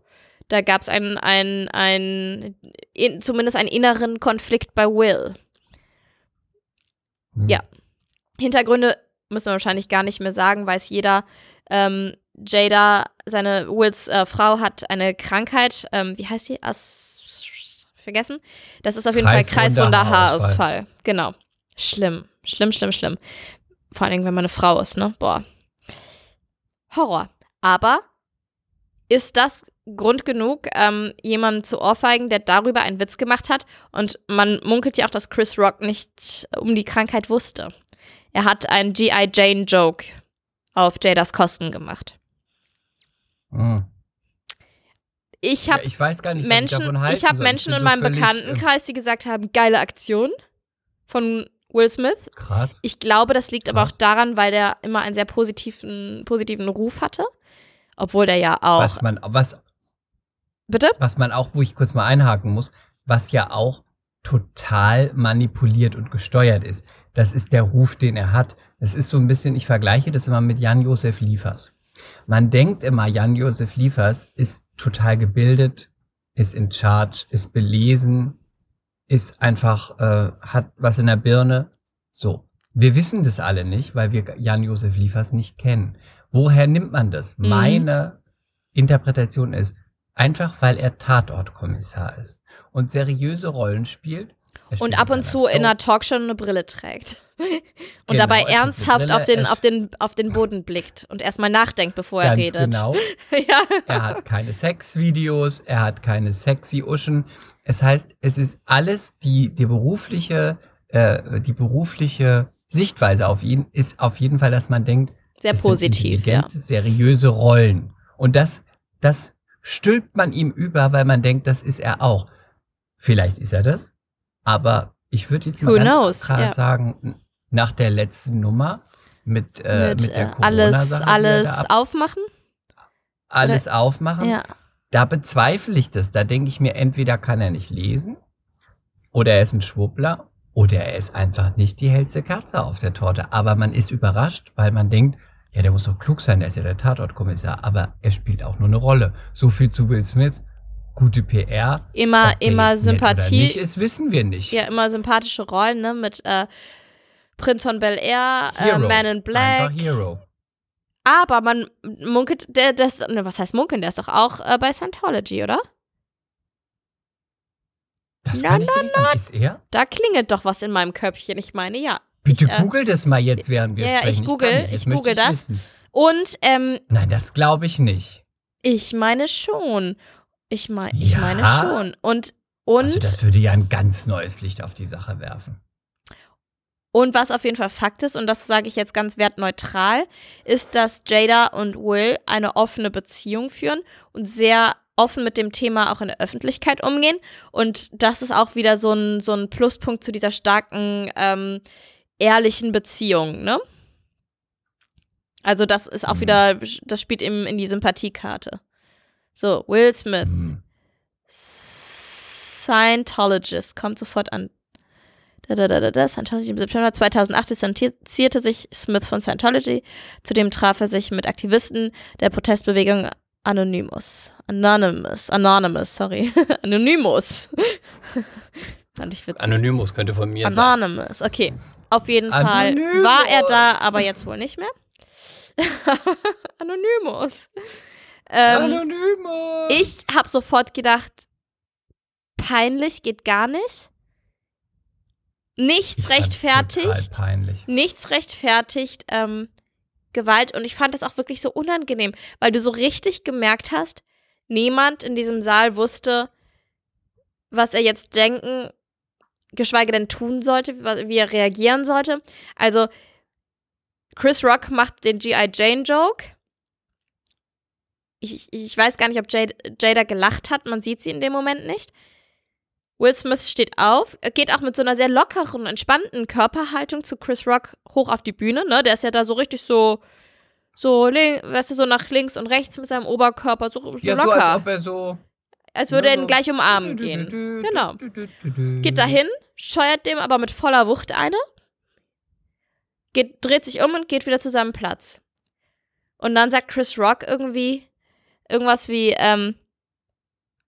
da gab es einen, einen, einen, in, zumindest einen inneren Konflikt bei Will. geguckt. ja. Hintergründe müssen wir wahrscheinlich gar nicht mehr sagen, weiß jeder. Ähm, Jada, seine Wills äh, Frau, hat eine Krankheit. Ähm, wie heißt sie? As vergessen? Das ist auf jeden Fall Kreisrunder kreisrunder Haarausfall. Haarausfall. Genau. Schlimm. Schlimm, schlimm, schlimm. Vor allen Dingen, wenn man eine Frau ist, ne? Boah. Horror. Aber ist das Grund genug, ähm, jemanden zu ohrfeigen, der darüber einen Witz gemacht hat? Und man munkelt ja auch, dass Chris Rock nicht um die Krankheit wusste. Er hat einen G.I. Jane-Joke auf Jadas Kosten gemacht. Mhm. Ich Ja, habe ich weiß gar nicht, was ich Menschen, davon halten ich habe soll. Menschen bin in so meinem äh, Bekanntenkreis, die gesagt haben, geile Aktion von Will Smith. Krass. Ich glaube, das liegt aber auch Krass. daran, weil der immer einen sehr positiven, positiven Ruf hatte. Obwohl der ja auch. Was man, was, Bitte? was man auch, wo ich kurz mal einhaken muss, was ja auch total manipuliert und gesteuert ist. Das ist der Ruf, den er hat. Das ist so ein bisschen, ich vergleiche das immer mit Jan-Josef Liefers. Man denkt immer, Jan-Josef Liefers ist total gebildet, ist in charge, ist belesen, ist einfach, äh, hat was in der Birne. So. Wir wissen das alle nicht, weil wir Jan-Josef Liefers nicht kennen. Woher nimmt man das? Mhm. Meine Interpretation ist, einfach weil er Tatortkommissar ist und seriöse Rollen spielt. Spielt Und ab in und zu in Soap. einer Talkshow eine Brille trägt. Und Genau, dabei er ernsthaft auf, den, auf, den, auf den Boden blickt und erstmal nachdenkt, bevor er redet. Genau. ja. Er hat keine Sexvideos, er hat keine sexy Uschen. Es heißt, es ist alles die, die berufliche, äh, die berufliche Sichtweise auf ihn ist auf jeden Fall, dass man denkt, Sehr positiv, ja. seriöse Rollen. Und das, das stülpt man ihm über, weil man denkt, das ist er auch. Vielleicht ist er das, aber ich würde jetzt mal Who ganz knows, klar ja. sagen, nach der letzten Nummer mit, äh, mit, Mit, der äh, alles, alles aufmachen. alles aufmachen, Ja. da bezweifle ich das. Da denke ich mir, entweder kann er nicht lesen oder er ist ein Schwuppler oder er ist einfach nicht die hellste Katze auf der Torte. Aber man ist überrascht, weil man denkt, ja, der muss doch klug sein, der ist ja der Tatortkommissar. Aber er spielt auch nur eine Rolle. So viel zu Will Smith. Gute PR. Immer, immer Sympathie. nicht ist, wissen wir nicht. Ja, immer sympathische Rollen, ne? Mit äh, Prinz von Bel Air, äh. Man in Black. Einfach Hero. Aber man munkelt, der, das, ne, was heißt munkeln? Der ist doch auch äh, bei Scientology, oder? Das Na, kann ich dir nicht sagen. Ist er? Da klingelt doch was in meinem Köpfchen. Ich meine, ja. Bitte Ich, äh, google das mal jetzt, während wir ja, ja, ich sprechen. google- ich möchte google das. wissen. Und ähm, Nein, das glaube ich nicht. ich meine schon. Ich, mein, ich Ja? meine schon. Und, und, Also das würde ja ein ganz neues Licht auf die Sache werfen. und was auf jeden Fall Fakt ist, und das sage ich jetzt ganz wertneutral, ist, dass Jada und Will eine offene Beziehung führen und sehr offen mit dem Thema auch in der Öffentlichkeit umgehen. Und das ist auch wieder so ein, so ein Pluspunkt zu dieser starken, ähm, ehrlichen Beziehung, ne? Also das ist auch Mhm. wieder, das spielt eben in die Sympathiekarte. So, Will Smith. Hm. Scientologist kommt sofort an. Da, da, da, da, da. Scientology im September 2008 distanzierte sich Smith von Scientology. Zudem traf er sich mit Aktivisten der Protestbewegung Anonymous. Anonymous. Anonymous, sorry. Anonymous. Fand ich witzig. Anonymous könnte von mir sein. Anonymous, okay. Auf jeden Fall Anonymous. war er da, aber jetzt wohl nicht mehr. Anonymous. Ähm, Anonymous. ich habe sofort gedacht, peinlich geht gar nicht. Nichts Ich fand's rechtfertigt. Nichts rechtfertigt ähm, Gewalt. Und ich fand das auch wirklich so unangenehm, weil du so richtig gemerkt hast, niemand in diesem Saal wusste, was er jetzt denken, geschweige denn tun sollte, wie er reagieren sollte. Also, Chris Rock macht den G.I. Jane Joke. Ich, ich weiß gar nicht, ob Jada, Jada gelacht hat. Man sieht sie in dem Moment nicht. Will Smith steht auf, er geht auch mit so einer sehr lockeren, entspannten Körperhaltung zu Chris Rock hoch auf die Bühne, ne? Der ist ja da so richtig so, so, weißt du, so nach links und rechts mit seinem Oberkörper, so, so Ja, so locker. als ob er so. Als würde er ihn gleich umarmen gehen. Genau. Geht dahin, scheuert dem aber mit voller Wucht eine, geht, dreht sich um und geht wieder zu seinem Platz. Und dann sagt Chris Rock irgendwie irgendwas wie, ähm,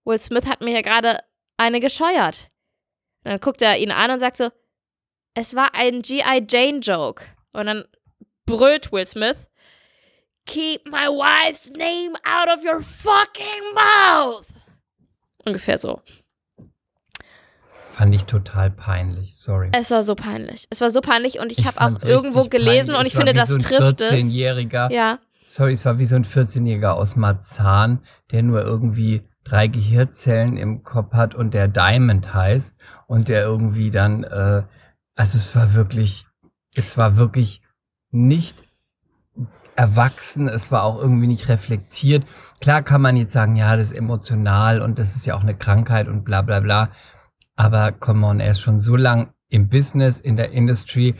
Will Smith hat mir hier gerade eine gescheuert. Und dann guckt er ihn an und sagt so, es war ein G.I. Jane Joke. Und dann brüllt Will Smith, Keep my wife's name out of your fucking mouth. Ungefähr so. Fand ich total peinlich. Sorry. Es war so peinlich. Es war so peinlich und ich, habe auch irgendwo gelesen peinlich. und ich finde, das so ein trifft es. 14-Jähriger. Ja, Sorry, es war wie so ein 14-Jähriger aus Marzahn, der nur irgendwie drei Gehirnzellen im Kopf hat und der Diamond heißt und der irgendwie dann, äh, also es war wirklich, es war wirklich nicht erwachsen, es war auch irgendwie nicht reflektiert. Klar kann man jetzt sagen, ja, das ist emotional und das ist ja auch eine Krankheit und bla bla bla. Aber come on, er ist schon so lang im Business, in der Industry.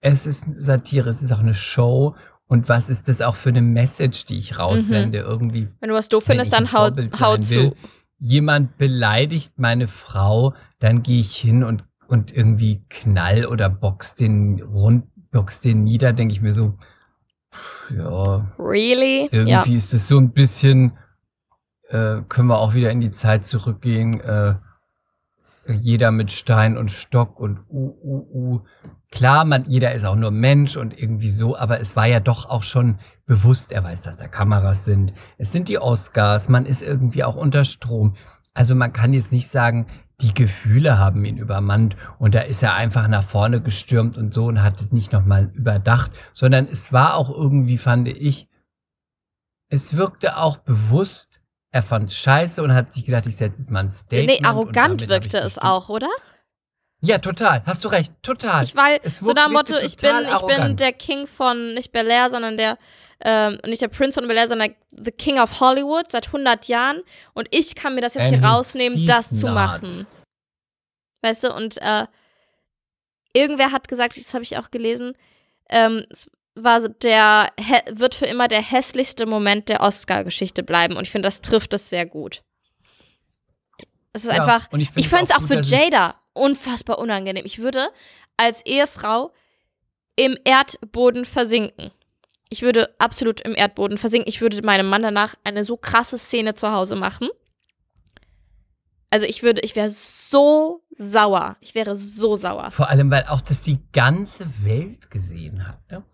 Es ist Satire, es ist auch eine Show. Und was ist das auch für eine Message, die ich raussende? Irgendwie wenn du was doof findest, dann hau, hau zu. will. jemand beleidigt meine Frau, dann gehe ich hin und, und irgendwie knall oder box den rund, box den nieder, denke ich mir so, ja, Really? irgendwie Ja. ist das so ein bisschen, äh, können wir auch wieder in die Zeit zurückgehen, äh, jeder mit Stein und Stock und uh, uh, uh. Klar, man, jeder ist auch nur Mensch und irgendwie so, aber es war ja doch auch schon bewusst, er weiß, dass da Kameras sind. Es sind die Oscars, man ist irgendwie auch unter Strom. Also man kann jetzt nicht sagen, die Gefühle haben ihn übermannt und da ist er einfach nach vorne gestürmt und so und hat es nicht nochmal überdacht, sondern es war auch irgendwie, fand ich, es wirkte auch bewusst, er fand scheiße und hat sich gedacht, ich setze jetzt mal ein Statement. Nee, arrogant wirkte es auch, oder? Ja, total. Hast du recht. Total. Ich war Es so nach Motto, ich bin, ich bin der King von nicht Bel Air, sondern der, ähm, nicht der Prince von Bel Air, sondern the King of Hollywood seit 100 Jahren. Und ich kann mir das jetzt And hier rausnehmen, das zu not. machen. Weißt du, und äh, irgendwer hat gesagt, das habe ich auch gelesen, ähm, es war der, wird für immer der hässlichste Moment der Oscar-Geschichte bleiben. Und ich finde, das trifft es sehr gut. Es ist Ja, einfach, ich fand es auch auch für Jada unfassbar unangenehm. Ich würde als Ehefrau im Erdboden versinken. Ich würde absolut im Erdboden versinken. Ich würde meinem Mann danach eine so krasse Szene zu Hause machen. Also ich würde, ich wäre so sauer. Ich wäre so sauer. Vor allem, weil auch das die ganze Welt gesehen hat. Ne?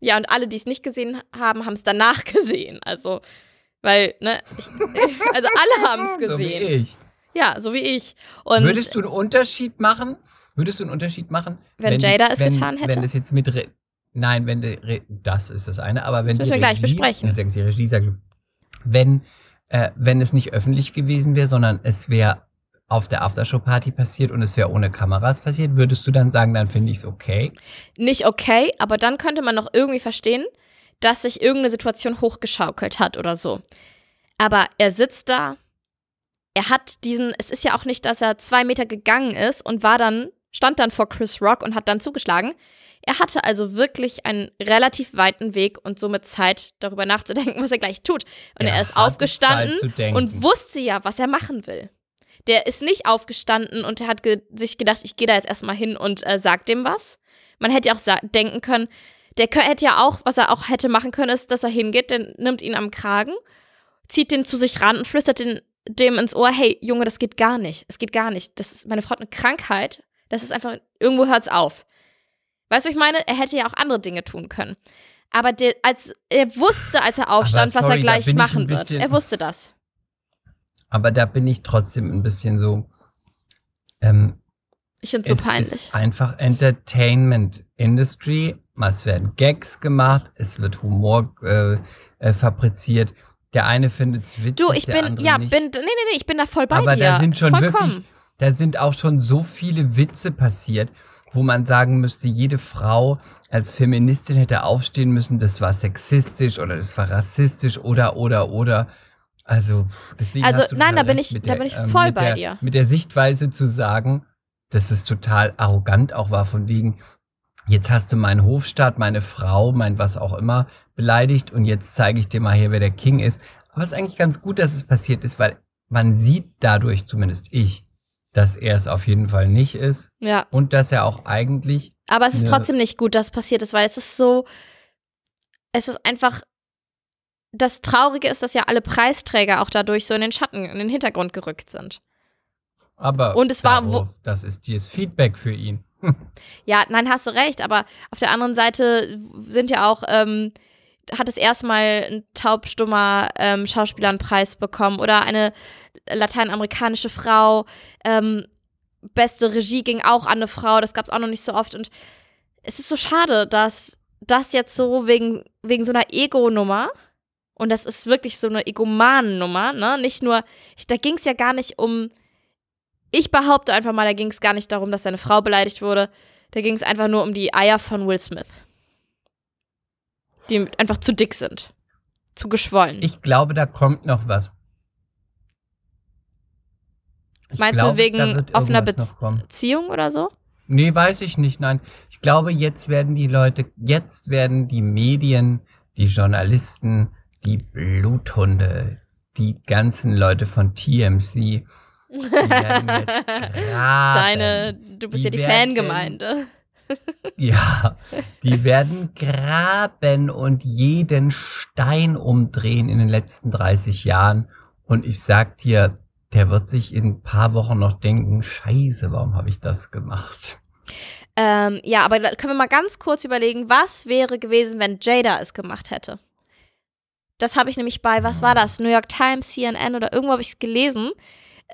Ja, und alle, die es nicht gesehen haben, haben es danach gesehen. Also, weil, ne, ich, also alle haben es So wie gesehen. ich. ja, so wie ich. Und Würdest du einen Unterschied machen? Würdest du einen Unterschied machen? Wenn die- Jada es wenn, getan hätte? Wenn es jetzt mit Nein, wenn die das ist das eine, aber wenn Das die müssen wir gleich Regie, besprechen. Das die Regie sagt, wenn äh, wenn es nicht öffentlich gewesen wäre, sondern es wäre auf der Aftershow-Party passiert und es wäre ohne Kameras passiert, würdest du dann sagen, dann finde ich es okay? nicht okay, aber dann könnte man noch irgendwie verstehen, dass sich irgendeine Situation hochgeschaukelt hat oder so. Aber er sitzt da, er hat diesen, es ist ja auch nicht, dass er zwei Meter gegangen ist und war dann, stand dann vor Chris Rock und hat dann zugeschlagen. Er hatte also wirklich einen relativ weiten Weg und somit Zeit, darüber nachzudenken, was er gleich tut. Und er, Er ist aufgestanden und wusste ja, was er machen will. Der ist nicht aufgestanden und er hat ge sich gedacht, ich gehe da jetzt erstmal hin und äh, sag dem was. Man hätte ja auch denken können, der hätte ja auch, was er auch hätte machen können, ist, dass er hingeht, der nimmt ihn am Kragen, zieht den zu sich ran und flüstert den, dem ins Ohr, hey, Junge, das geht gar nicht. Es geht gar nicht. Das ist, meine Frau hat eine Krankheit. Das ist einfach, irgendwo hört's auf. Weißt du, was ich meine? Er hätte ja auch andere Dinge tun können. Aber der, als, er wusste, als er aufstand, was sorry, er da gleich machen wird. Er wusste das. Aber da bin ich trotzdem ein bisschen so. Ähm, Ich finde es so peinlich. ist einfach Entertainment Industry. Es werden Gags gemacht, es wird Humor äh, äh, fabriziert. Der eine findet es witzig, Du, ich bin, ja, nicht. bin, nee, nee, nee, ich bin da voll bei Aber dir. da sind schon Vollkommen. wirklich, da sind auch schon so viele Witze passiert, wo man sagen müsste, jede Frau als Feministin hätte aufstehen müssen, das war sexistisch oder das war rassistisch oder, oder, oder. Also, deswegen Also, hast du nein, da bin ich- mit da der, bin ich ähm, voll mit bei der, dir. Mit der Sichtweise zu sagen, dass es total arrogant auch war, von wegen, jetzt hast du meinen Hofstaat, meine Frau, mein was auch immer beleidigt und jetzt zeige ich dir mal hier, wer der King ist. Aber es ist eigentlich ganz gut, dass es passiert ist, weil man sieht dadurch, zumindest ich, dass er es auf jeden Fall nicht ist Ja, und dass er auch eigentlich, aber es ist trotzdem nicht gut, dass passiert ist, weil es ist so, es ist einfach, das Traurige ist, dass ja alle Preisträger auch dadurch so in den Schatten, in den Hintergrund gerückt sind. aber Und es war wo- darauf, das ist das Feedback für ihn. Ja, nein, hast du recht, aber auf der anderen Seite sind ja auch, ähm, hat es erstmal ein taubstummer ähm, Schauspieler einen Preis bekommen oder eine lateinamerikanische Frau. Ähm, beste Regie ging auch an eine Frau, das gab es auch noch nicht so oft. Und es ist so schade, dass das jetzt so wegen, wegen so einer Ego-Nummer, und das ist wirklich so eine Egomanen-Nummer, ne? Nicht nur, ich, da ging es ja gar nicht um, ich behaupte einfach mal, da ging es gar nicht darum, dass seine Frau beleidigt wurde. Da ging es einfach nur um die Eier von Will Smith. Die einfach zu dick sind. Zu geschwollen. Ich glaube, da kommt noch was. Ich Meinst du wegen offener. Beziehung oder so? Nee, weiß ich nicht, nein. Ich glaube, jetzt werden die Leute, jetzt werden die Medien, die Journalisten, die Bluthunde, die ganzen Leute von TMC, die werden jetzt. Deine, du bist Die ja die Fangemeinde. Ja, die werden graben und jeden Stein umdrehen in den letzten 30 Jahren. Und ich sag dir, der wird sich in ein paar Wochen noch denken, scheiße, warum habe ich das gemacht? Ähm, ja, aber da können wir mal ganz kurz überlegen, was wäre gewesen, wenn Jada es gemacht hätte? Das habe ich nämlich bei, was war das? New York Times, CNN oder irgendwo habe ich es gelesen.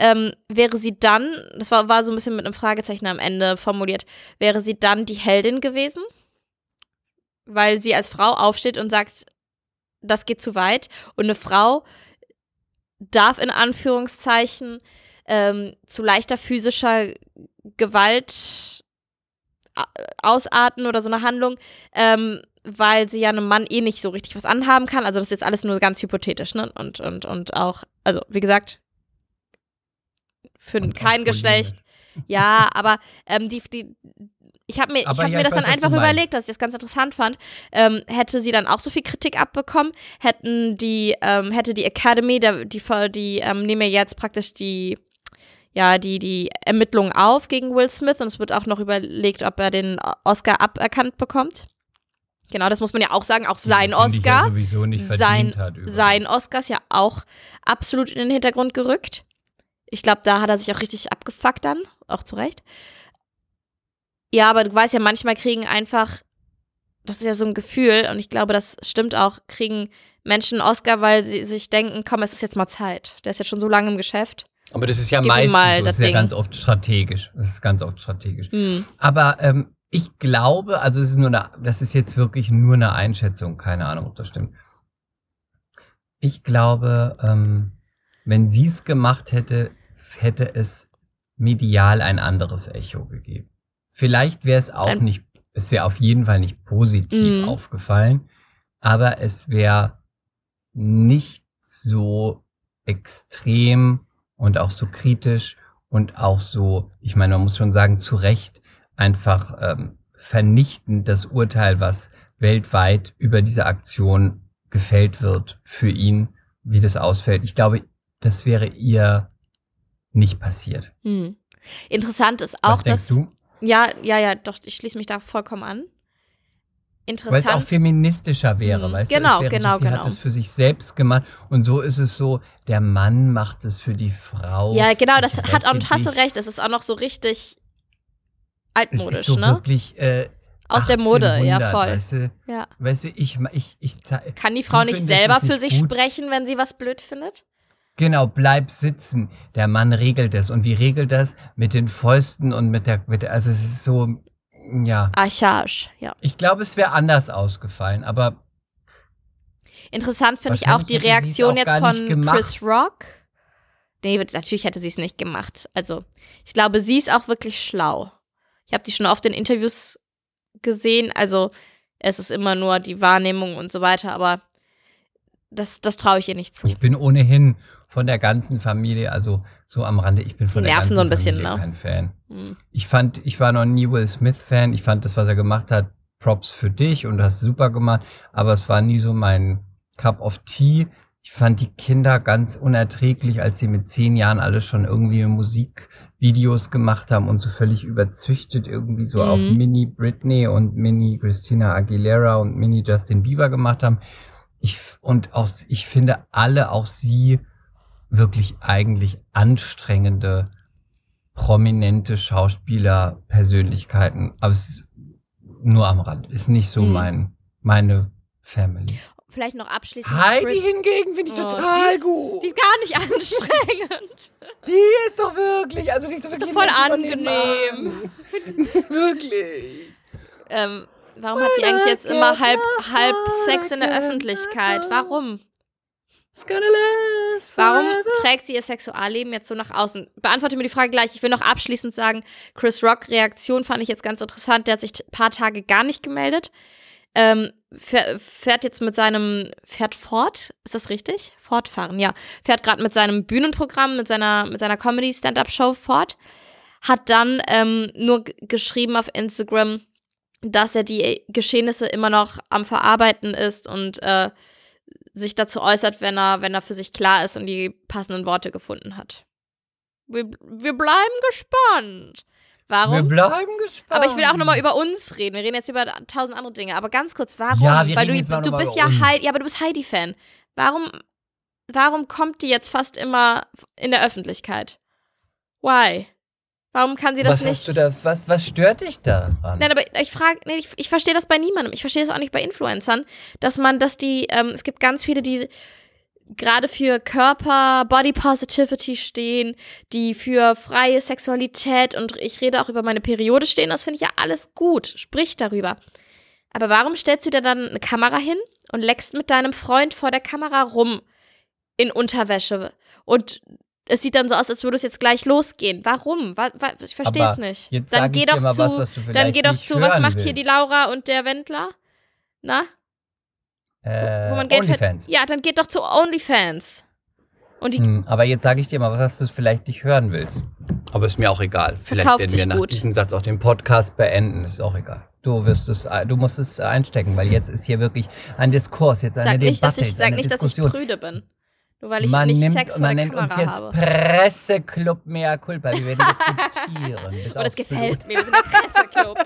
Ähm, wäre sie dann, das war, war so ein bisschen mit einem Fragezeichen am Ende formuliert, wäre sie dann die Heldin gewesen? Weil sie als Frau aufsteht und sagt, das geht zu weit. Und eine Frau darf in Anführungszeichen ähm, zu leichter physischer Gewalt ausarten oder so eine Handlung, ähm, weil sie ja einem Mann eh nicht so richtig was anhaben kann. Also das ist jetzt alles nur ganz hypothetisch, ne? Und, und, und auch, also wie gesagt, für Und kein Geschlecht. Ja, aber ähm, die, die, ich habe mir, ich hab ja, mir das weiß, dann einfach überlegt, dass ich das ganz interessant fand. Ähm, hätte sie dann auch so viel Kritik abbekommen, hätten die, ähm, hätte die Academy, der, die, die ähm, nehmen ja jetzt praktisch die, ja, die, die Ermittlungen auf gegen Will Smith und es wird auch noch überlegt, ob er den Oscar aberkannt bekommt. Genau, das muss man ja auch sagen, auch sein ich Oscar Ja sowieso nicht sein- verdient hat. sein Oscar ist ja auch absolut in den Hintergrund gerückt. Ich glaube, da hat er sich auch richtig abgefuckt dann, auch zu Recht. Ja, aber du weißt ja, manchmal kriegen einfach, das ist ja so ein Gefühl, und ich glaube, das stimmt auch, kriegen Menschen einen Oscar, weil sie sich denken, komm, es ist jetzt mal Zeit. Der ist jetzt schon so lange im Geschäft. Aber das ist ja Gib Meistens so, das ist ja Ding. ganz oft strategisch. Das ist ganz oft strategisch. Hm. Aber ähm, ich glaube, also es ist nur eine, das ist jetzt wirklich nur eine Einschätzung, keine Ahnung, ob das stimmt. Ich glaube, ähm, wenn sie es gemacht hätte, hätte es medial ein anderes Echo gegeben. Vielleicht wäre es auch Ein- nicht, es wäre auf jeden Fall nicht positiv Mhm. aufgefallen, aber es wäre nicht so extrem und auch so kritisch und auch so, ich meine, man muss schon sagen, zu Recht einfach ähm, vernichtend das Urteil, was weltweit über diese Aktion gefällt wird für ihn, wie das ausfällt. Ich glaube, das wäre ihr nicht passiert. Hm. Interessant ist auch, Was dass. du? Ja, ja, ja, doch, ich schließe mich da vollkommen an. Weil es Interessant. auch feministischer wäre, Mhm. weißt Genau, du? Es wäre genau, so, sie genau. hat es für sich selbst gemacht und so ist es so, der Mann macht es für die Frau. ja, genau, das Ich hat auch, hast du recht, das ist auch noch so richtig Es altmodisch, ist so ne? wirklich äh, Aus der Mode, ja, 1800, voll. Weißt du, Ja. weißt du ich, ich, ich, zei- Kann die Frau nicht selber es nicht für sich gut? sprechen, wenn sie was blöd findet? Genau, bleib sitzen. Der Mann regelt das. Und wie regelt das? Mit den Fäusten und mit der, mit der also es ist so, ja. Archaisch, ja. Ich glaube, es wäre anders ausgefallen, aber Interessant finde ich auch die Reaktion auch jetzt von. Chris Rock. Nee, natürlich hätte sie es nicht gemacht. Also, ich glaube, sie ist auch wirklich schlau. Ich habe die schon oft in Interviews gesehen. Also, es ist immer nur die Wahrnehmung und so weiter, aber das, das traue ich ihr nicht zu. ich bin ohnehin von der ganzen Familie, also so am Rande, ich bin von Die der ganzen so ein bisschen, Familie ne? kein Fan. Hm. Ich fand, ich war noch nie Will Smith-Fan. Ich fand das, was er gemacht hat, Props für dich und du hast super gemacht, aber es war nie so mein Cup of Tea. Ich fand die Kinder ganz unerträglich, als sie mit zehn Jahren alle schon irgendwie Musikvideos gemacht haben und so völlig überzüchtet irgendwie so Mhm. auf Mini Britney und Mini Christina Aguilera und Mini Justin Bieber gemacht haben. Ich, und auch, ich finde alle, auch sie, wirklich eigentlich anstrengende, prominente Schauspieler-Persönlichkeiten. Aber es ist nur am Rand. Ist nicht so Mhm. mein, meine Family. Vielleicht noch abschließend. Heidi Chris, hingegen finde ich Oh, total gut. die ist gar nicht anstrengend. Die ist doch wirklich, also die ist doch Ist wirklich doch voll angenehm. Wirklich. ähm, warum hat die eigentlich jetzt immer halb, halb Sex in der Öffentlichkeit? Warum? Warum trägt sie ihr Sexualleben jetzt so nach außen? Beantworte mir die Frage gleich. Ich will noch abschließend sagen, Chris Rock Reaktion fand ich jetzt ganz interessant. Der hat sich ein paar Tage gar nicht gemeldet. Ähm, fähr- fährt jetzt mit seinem, fährt fort, ist das richtig? Fortfahren, ja. Fährt gerade mit seinem Bühnenprogramm, mit seiner, mit seiner Comedy-Stand-Up-Show fort. Hat dann ähm, nur geschrieben auf Instagram, dass er die Geschehnisse immer noch am Verarbeiten ist und äh, sich dazu äußert, wenn er, wenn er für sich klar ist und die passenden Worte gefunden hat. Wir, wir bleiben gespannt. Wir Warum? bleiben gespannt. Aber ich will auch nochmal über uns reden. Wir reden jetzt über tausend andere Dinge. Aber ganz kurz, warum? Ja, wir Weil reden du, jetzt mal du bist über ja uns. Heidi, ja, aber du bist Heidi-Fan. Warum, warum kommt die jetzt fast immer in der Öffentlichkeit? Why? Warum kann sie das was nicht? hast du da, was, was stört dich daran? Nein, aber ich frage, nee, ich, ich verstehe das bei niemandem. Ich verstehe das auch nicht bei Influencern, dass man, dass die, ähm, es gibt ganz viele, die gerade für Körper, Body Positivity stehen, die für freie Sexualität und ich rede auch über meine Periode stehen. Das finde ich ja alles gut. Sprich darüber. Aber warum stellst du dir dann eine Kamera hin und leckst mit deinem Freund vor der Kamera rum in Unterwäsche? Und es sieht dann so aus, als würde es jetzt gleich losgehen. Warum? Wa wa ich verstehe es nicht. Jetzt dann geh ich doch zu, was, was dann geh doch zu, was macht hier die willst. Laura und der Wendler? Na? Äh, Wo man Geld Onlyfans. Ja, dann geht doch zu OnlyFans. Und die Hm, aber jetzt sage ich dir mal, was du vielleicht nicht hören willst. Aber ist mir auch egal. Vielleicht Verkauft werden wir nach gut. diesem Satz auch den Podcast beenden. Ist auch egal. Du wirst es, du musst es einstecken, weil jetzt ist hier wirklich ein Diskurs, jetzt eine sag nicht, dass Debatte, ich, sag nicht, dass ich Diskussion. prüde bin. Nur weil ich man nicht nimmt, Sex vor man der nennt Kamera uns jetzt habe. Presseclub Mea Culpa. Wir werden diskutieren. bis Oh, das gefällt Blut. mir. Wir sind der Presseclub.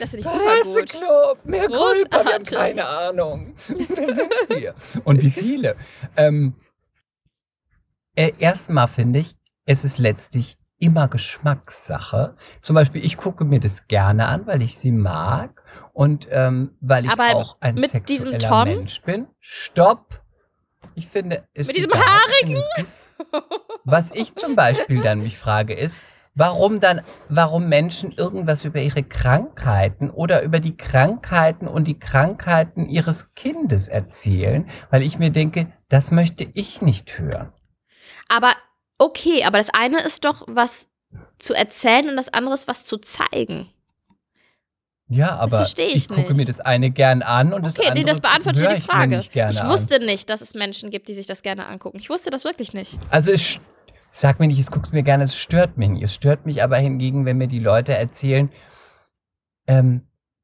Das finde ich super gut. Presseclub, mehr Culpa, wir haben keine Ahnung. Wer sind wir? Und wie viele? Ähm, äh, erstmal finde ich, es ist letztlich immer Geschmackssache. Zum Beispiel, ich gucke mir das gerne an, weil ich sie mag und ähm, weil ich Aber auch ein mit diesem sexueller Tom? Mensch bin. Stopp! Ich finde, es Mit diesem gut. Was ich zum Beispiel dann mich frage, ist, warum dann, warum Menschen irgendwas über ihre Krankheiten oder über die Krankheiten und die Krankheiten ihres Kindes erzählen, weil ich mir denke, das möchte ich nicht hören. Aber okay, aber das eine ist doch was zu erzählen und das andere ist was zu zeigen. Ja, aber verstehe ich gucke nicht. mir das eine gern an und das Okay, andere nee, das beantwortet höre die ich Frage. Ich an. wusste nicht, dass es Menschen gibt, die sich das gerne angucken. Ich wusste das wirklich nicht. Also es, sag mir nicht, es guck's mir gerne, es stört mich nicht. Es stört mich aber hingegen, wenn mir die Leute erzählen, ähm,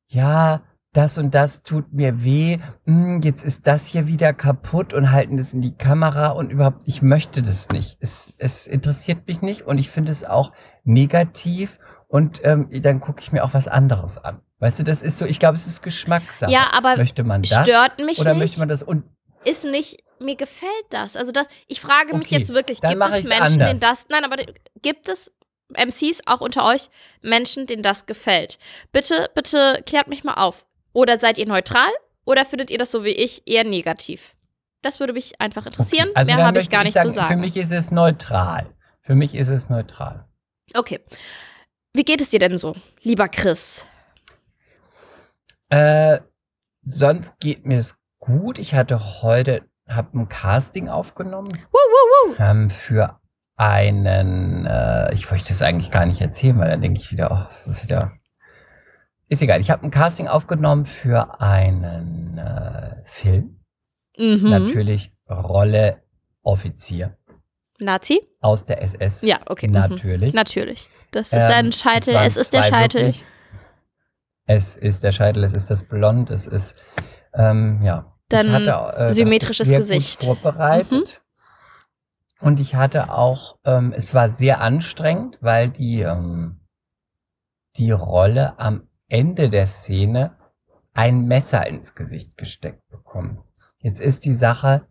ja, das und das tut mir weh, hm, jetzt ist das hier wieder kaputt und halten das in die Kamera und überhaupt, ich möchte das nicht. Es, es interessiert mich nicht und ich finde es auch negativ und ähm, dann gucke ich mir auch was anderes an. Weißt du, das ist so, ich glaube, es ist Geschmackssache. Ja, aber möchte man das stört mich oder nicht. möchte man das und ist nicht, mir gefällt das. Also das, ich frage mich Okay, jetzt wirklich, gibt es Menschen, denen das, nein, aber gibt es MCs auch unter euch Menschen, denen das gefällt? Bitte, bitte klärt mich mal auf. Oder seid ihr neutral oder findet ihr das so wie ich eher negativ? Das würde mich einfach interessieren. Also Mehr habe ich gar nicht sagen, zu sagen. Für mich ist es neutral. Für mich ist es neutral. Okay. Wie geht es dir denn so, lieber Chris? Äh, sonst geht mir es gut. Ich hatte heute, habe ein Casting aufgenommen Wuh, wuh, wuh. ähm, für einen, äh, ich möchte es eigentlich gar nicht erzählen, weil dann denke ich wieder, oh, das ist wieder, ist egal. Ich habe ein Casting aufgenommen für einen äh, Film. Mhm. Natürlich Rolle Offizier Nazi? aus der SS. Ja, okay. Mhm. Natürlich. Natürlich. Das ist Ähm, dein Scheitel. waren Es ist der Scheitel. wirklich- Es ist der Scheitel, es ist das Blond, es ist, ähm, ja. Ich hatte, äh, symmetrisches Gesicht. Vorbereitet. Und ich hatte auch, ähm, es war sehr anstrengend, weil die, ähm, die Rolle am Ende der Szene ein Messer ins Gesicht gesteckt bekommen. Jetzt ist die Sache,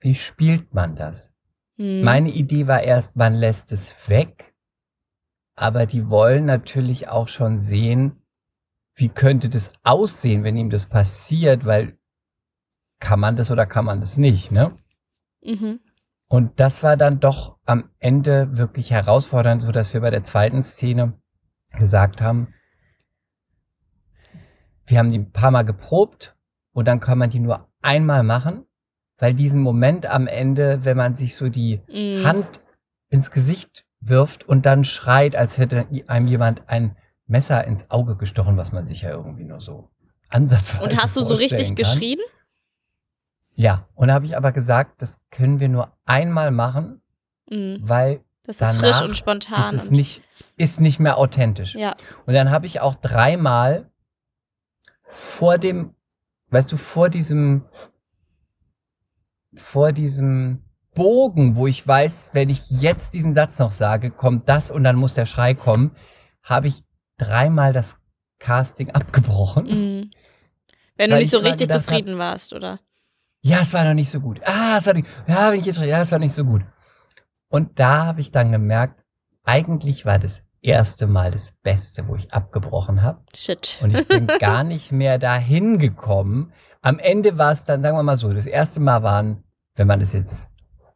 wie spielt man das? Hm. Meine Idee war erst, man lässt es weg, aber die wollen natürlich auch schon sehen, wie könnte das aussehen, wenn ihm das passiert, weil kann man das oder kann man das nicht, ne? Mhm. Und das war dann doch am Ende wirklich herausfordernd, so dass wir bei der zweiten Szene gesagt haben, wir haben die ein paar Mal geprobt und dann kann man die nur einmal machen, weil diesen Moment am Ende, wenn man sich so die Mhm. Hand ins Gesicht wirft und dann schreit, als hätte einem jemand ein Messer ins Auge gestochen, was man sich ja irgendwie nur so ansatzweise Und hast du so richtig kann. geschrien? Ja, und da habe ich aber gesagt, das können wir nur einmal machen, Mhm. weil Das ist frisch und ist spontan. es und- nicht, ist nicht mehr authentisch. ja. Und dann habe ich auch dreimal vor dem, weißt du, vor diesem, vor diesem Bogen, wo ich weiß, wenn ich jetzt diesen Satz noch sage, kommt das und dann muss der Schrei kommen, habe ich dreimal das Casting abgebrochen. Mhm. Wenn du nicht ich so richtig zufrieden warst, oder? Ja, es war noch nicht so gut. Ah, es war nicht, ja, wenn ich jetzt, ja, es war nicht so gut. Und da habe ich dann gemerkt, eigentlich war das erste Mal das Beste, wo ich abgebrochen habe. Shit. Und ich bin gar nicht mehr dahin gekommen. Am Ende war es dann, sagen wir mal so, das erste Mal waren, wenn man es jetzt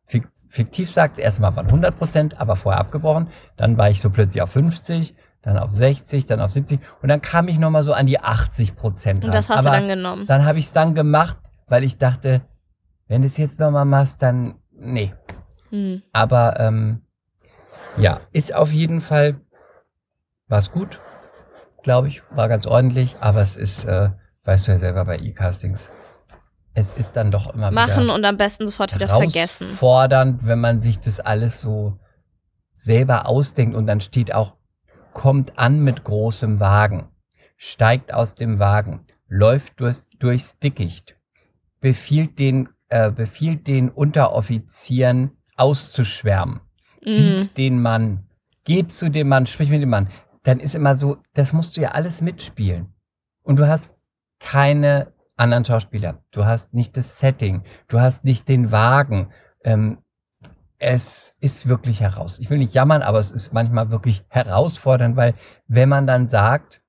fik- fiktiv sagt, das erste Mal waren 100 Prozent, aber vorher abgebrochen. Dann war ich so plötzlich auf 50, dann auf 60, dann auf 70 und dann kam ich nochmal so an die 80 Prozent. Und das hast aber du dann genommen. dann habe ich es dann gemacht, weil ich dachte, wenn du es jetzt nochmal machst, dann nee. Mhm. Aber ähm, ja, ist auf jeden Fall, war's gut, glaube ich, war ganz ordentlich, aber es ist, äh, weißt du ja selber bei E-Castings, es ist dann doch immer Machen und am besten sofort wieder vergessen. herausfordernd, wenn man sich das alles so selber ausdenkt und dann steht auch, kommt an mit großem Wagen, steigt aus dem Wagen, läuft durchs, durchs Dickicht, befiehlt den, äh, befiehlt den Unteroffizieren auszuschwärmen, Mhm. sieht den Mann, geht zu dem Mann, spricht mit dem Mann. Dann ist immer so, das musst du ja alles mitspielen. Und du hast keine anderen Schauspieler. Du hast nicht das Setting. Du hast nicht den Wagen. Ähm, es ist wirklich heraus. Ich will nicht jammern, aber es ist manchmal wirklich herausfordernd, weil wenn man dann sagt,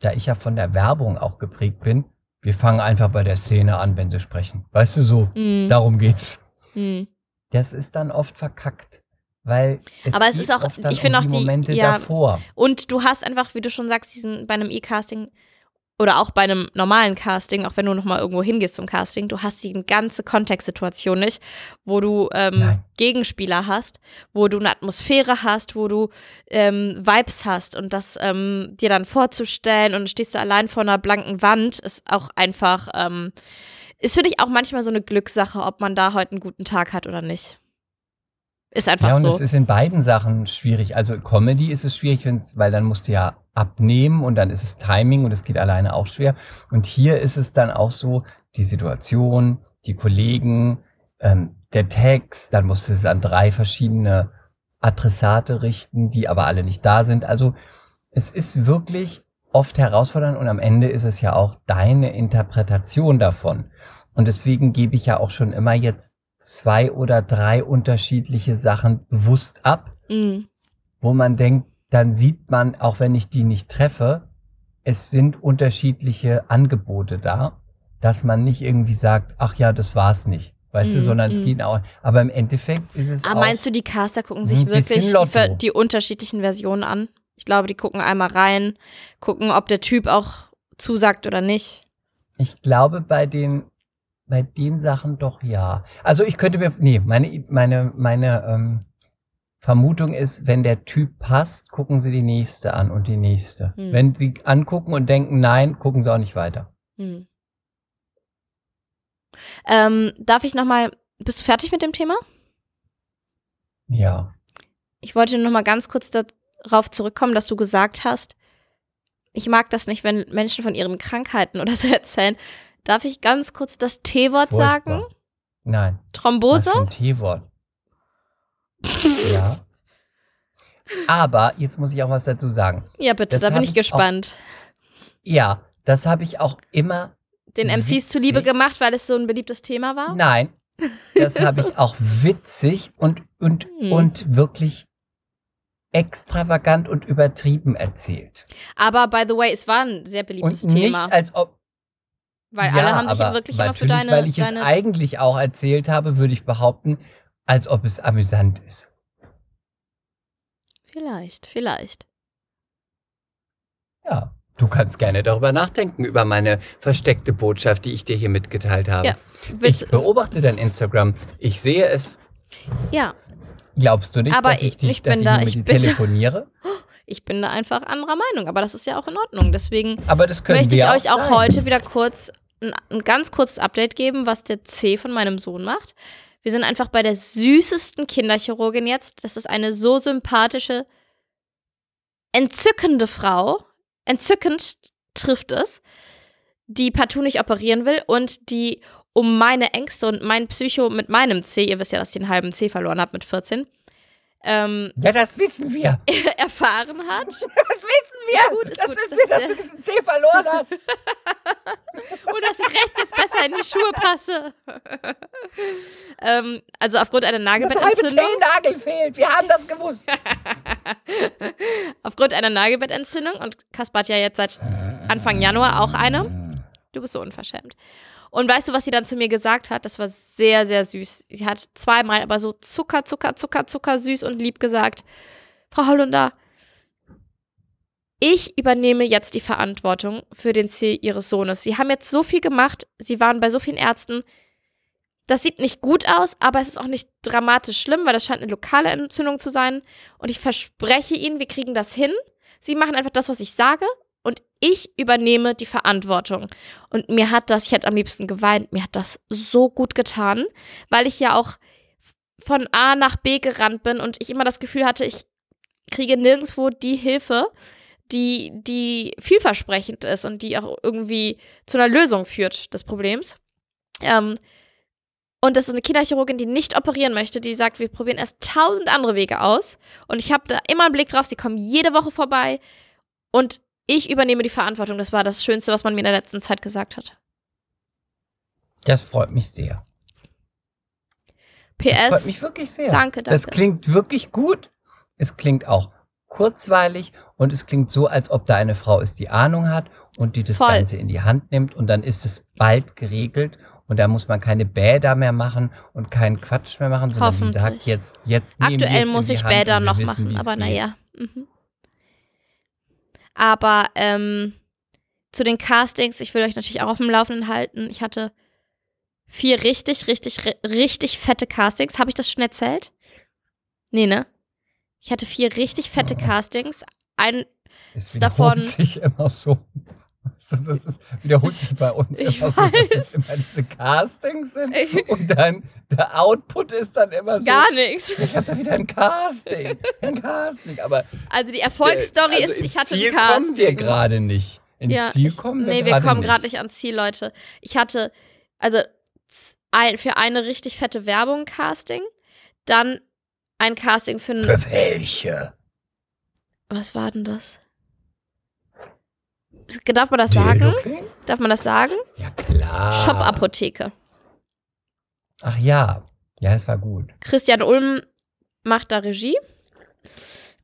da ich ja von der Werbung auch geprägt bin, wir fangen einfach bei der Szene an, wenn sie sprechen. Weißt du so, Mhm. darum geht's. Mhm. Das ist dann oft verkackt, weil es Aber es ist auch- ich finde um auch die die- Momente ja, davor. Und du hast einfach, wie du schon sagst, diesen bei einem E-Casting oder auch bei einem normalen Casting, auch wenn du nochmal irgendwo hingehst zum Casting, du hast die ganze Kontextsituation nicht, wo du ähm. Gegenspieler hast, wo du eine Atmosphäre hast, wo du ähm, Vibes hast und das ähm, dir dann vorzustellen und stehst du allein vor einer blanken Wand, ist auch einfach, ähm, ist für dich auch manchmal so eine Glückssache, ob man da heute einen guten Tag hat oder nicht. Ist einfach Ja, und so. es ist in beiden Sachen schwierig. Also Comedy ist es schwierig, weil dann musst du ja abnehmen und dann ist es Timing und es geht alleine auch schwer. Und hier ist es dann auch so, die Situation, die Kollegen, ähm, der Text, dann musst du es an drei verschiedene Adressate richten, die aber alle nicht da sind. Also es ist wirklich oft herausfordernd und am Ende ist es ja auch deine Interpretation davon. Und deswegen gebe ich ja auch schon immer jetzt zwei oder drei unterschiedliche Sachen bewusst ab, Mhm. wo man denkt, dann sieht man, auch wenn ich die nicht treffe, es sind unterschiedliche Angebote da, dass man nicht irgendwie sagt, ach ja, das war's nicht. Weißt du, Mhm, sondern es mhm. geht auch. Aber im Endeffekt ist es Aber. Ah, meinst du, die Caster gucken sich wirklich die, die unterschiedlichen Versionen an? Ich glaube, die gucken einmal rein, gucken, ob der Typ auch zusagt oder nicht. Ich glaube, bei den, bei den Sachen doch ja. Also ich könnte mir, nee, meine, meine, meine ähm, Vermutung ist, wenn der Typ passt, gucken sie die nächste an und die nächste. Hm. Wenn sie angucken und denken, nein, gucken sie auch nicht weiter. Hm. Ähm, darf ich nochmal, bist du fertig mit dem Thema? Ja. Ich wollte nur noch mal ganz kurz darauf zurückkommen, dass du gesagt hast, ich mag das nicht, wenn Menschen von ihren Krankheiten oder so erzählen. Darf ich ganz kurz das T-Wort sagen? Nein. Thrombose? Was für ein T-Wort. ja. Aber jetzt muss ich auch was dazu sagen. Ja, bitte, Das da bin ich gespannt. Ja, das habe ich auch immer Den MCs witzig. zuliebe gemacht, weil es so ein beliebtes Thema war? Nein, das habe ich auch witzig und, und, Hm. und wirklich extravagant und übertrieben erzählt. Aber by the way, es war ein sehr beliebtes und nicht Thema. als ob. Weil ja, alle haben sich aber wirklich immer für deine. Weil ich deine es eigentlich auch erzählt habe, würde ich behaupten, als ob es amüsant ist. vielleicht, vielleicht. Ja. Du kannst gerne darüber nachdenken, über meine versteckte Botschaft, die ich dir hier mitgeteilt habe. Ja. Ich beobachte dein Instagram. Ich sehe es. ja, Glaubst du nicht, Aber dass ich, ich- dich, ich dass ich da- mit ich dir da- telefoniere? ich bin da einfach anderer Meinung, aber das ist ja auch in Ordnung. Deswegen Aber das können möchte ich euch auch sein. heute wieder kurz ein, ein ganz kurzes Update geben, was der C von meinem Sohn macht. Wir sind einfach bei der süßesten Kinderchirurgin jetzt. Das ist eine so sympathische, entzückende Frau. Entzückend trifft es, die partout nicht operieren will und die um meine Ängste und mein Psycho mit meinem C, ihr wisst ja, dass ich den halben C verloren habe mit 14, ähm, Ja, das wissen wir. erfahren hat. Das wissen wir. gut, ist das gut, wissen wir, dass du diesen C verloren hast. Und dass ich rechts jetzt besser in die Schuhe passe. ähm, also aufgrund einer Das halbe Nagelbettentzündung. Zehennagel fehlt. Wir haben das gewusst. aufgrund einer Nagelbettentzündung. Und Kaspar hat ja jetzt seit Anfang Januar auch eine. Du bist so unverschämt. Und weißt du, was sie dann zu mir gesagt hat? Das war sehr, sehr süß. Sie hat zweimal aber so Zucker, Zucker, Zucker, Zucker süß und lieb gesagt. Frau Hollunder, ich übernehme jetzt die Verantwortung für den C ihres Sohnes. Sie haben jetzt so viel gemacht, sie waren bei so vielen Ärzten. Das sieht nicht gut aus, aber es ist auch nicht dramatisch schlimm, weil das scheint eine lokale Entzündung zu sein. Und ich verspreche Ihnen, wir kriegen das hin. Sie machen einfach das, was ich sage. Und ich übernehme die Verantwortung. Und mir hat das, ich hätte am liebsten geweint, mir hat das so gut getan, weil ich ja auch von A nach B gerannt bin und ich immer das Gefühl hatte, ich kriege nirgendwo die Hilfe, die, die vielversprechend ist und die auch irgendwie zu einer Lösung führt des Problems. Ähm, und das ist eine Kinderchirurgin, die nicht operieren möchte, die sagt, wir probieren erst tausend andere Wege aus. Und ich habe da immer einen Blick drauf, sie kommen jede Woche vorbei und ich übernehme die Verantwortung. Das war das Schönste, was man mir in der letzten Zeit gesagt hat. Das freut mich sehr. Das freut PS, mich wirklich sehr. danke, danke. Das klingt wirklich gut. Es klingt auch kurzweilig und es klingt so, als ob da eine Frau ist, die Ahnung hat und die das Voll. Ganze in die Hand nimmt und dann ist es bald geregelt und da muss man keine Bäder mehr machen und keinen Quatsch mehr machen, sondern die sagt Hoffentlich. jetzt, jetzt Aktuell muss ich Hand Bäder noch wissen, machen, wie aber naja. Mhm. Aber ähm, zu den Castings, ich will euch natürlich auch auf dem Laufenden halten. Ich hatte vier richtig, richtig, ri- richtig fette Castings. Habe ich das schon erzählt? Nee, ne? Ich hatte vier richtig fette. Castings. Ein, Es davon- sich immer so. Das ist, wiederholt sich bei uns Ich immer so, dass weiß. es immer diese Castings sind und dann der Output ist dann immer so. Gar nichts. Ich habe da wieder ein Casting, ein Casting, aber Also die Erfolgsstory also ist, ich hatte Ziel ein Casting. kommen wir gerade nicht. Ins Ja, Ziel ich, kommen wir Nee, wir gerade kommen nicht. gerade nicht ans Ziel, Leute. Ich hatte, also ein, für eine richtig fette Werbung Casting, dann ein Casting für. Für welche? Was war denn das? Darf man das sagen? Darf man das sagen? Ja klar. Shop-Apotheke. Ach ja, ja, es war gut. Christian Ulm macht da Regie.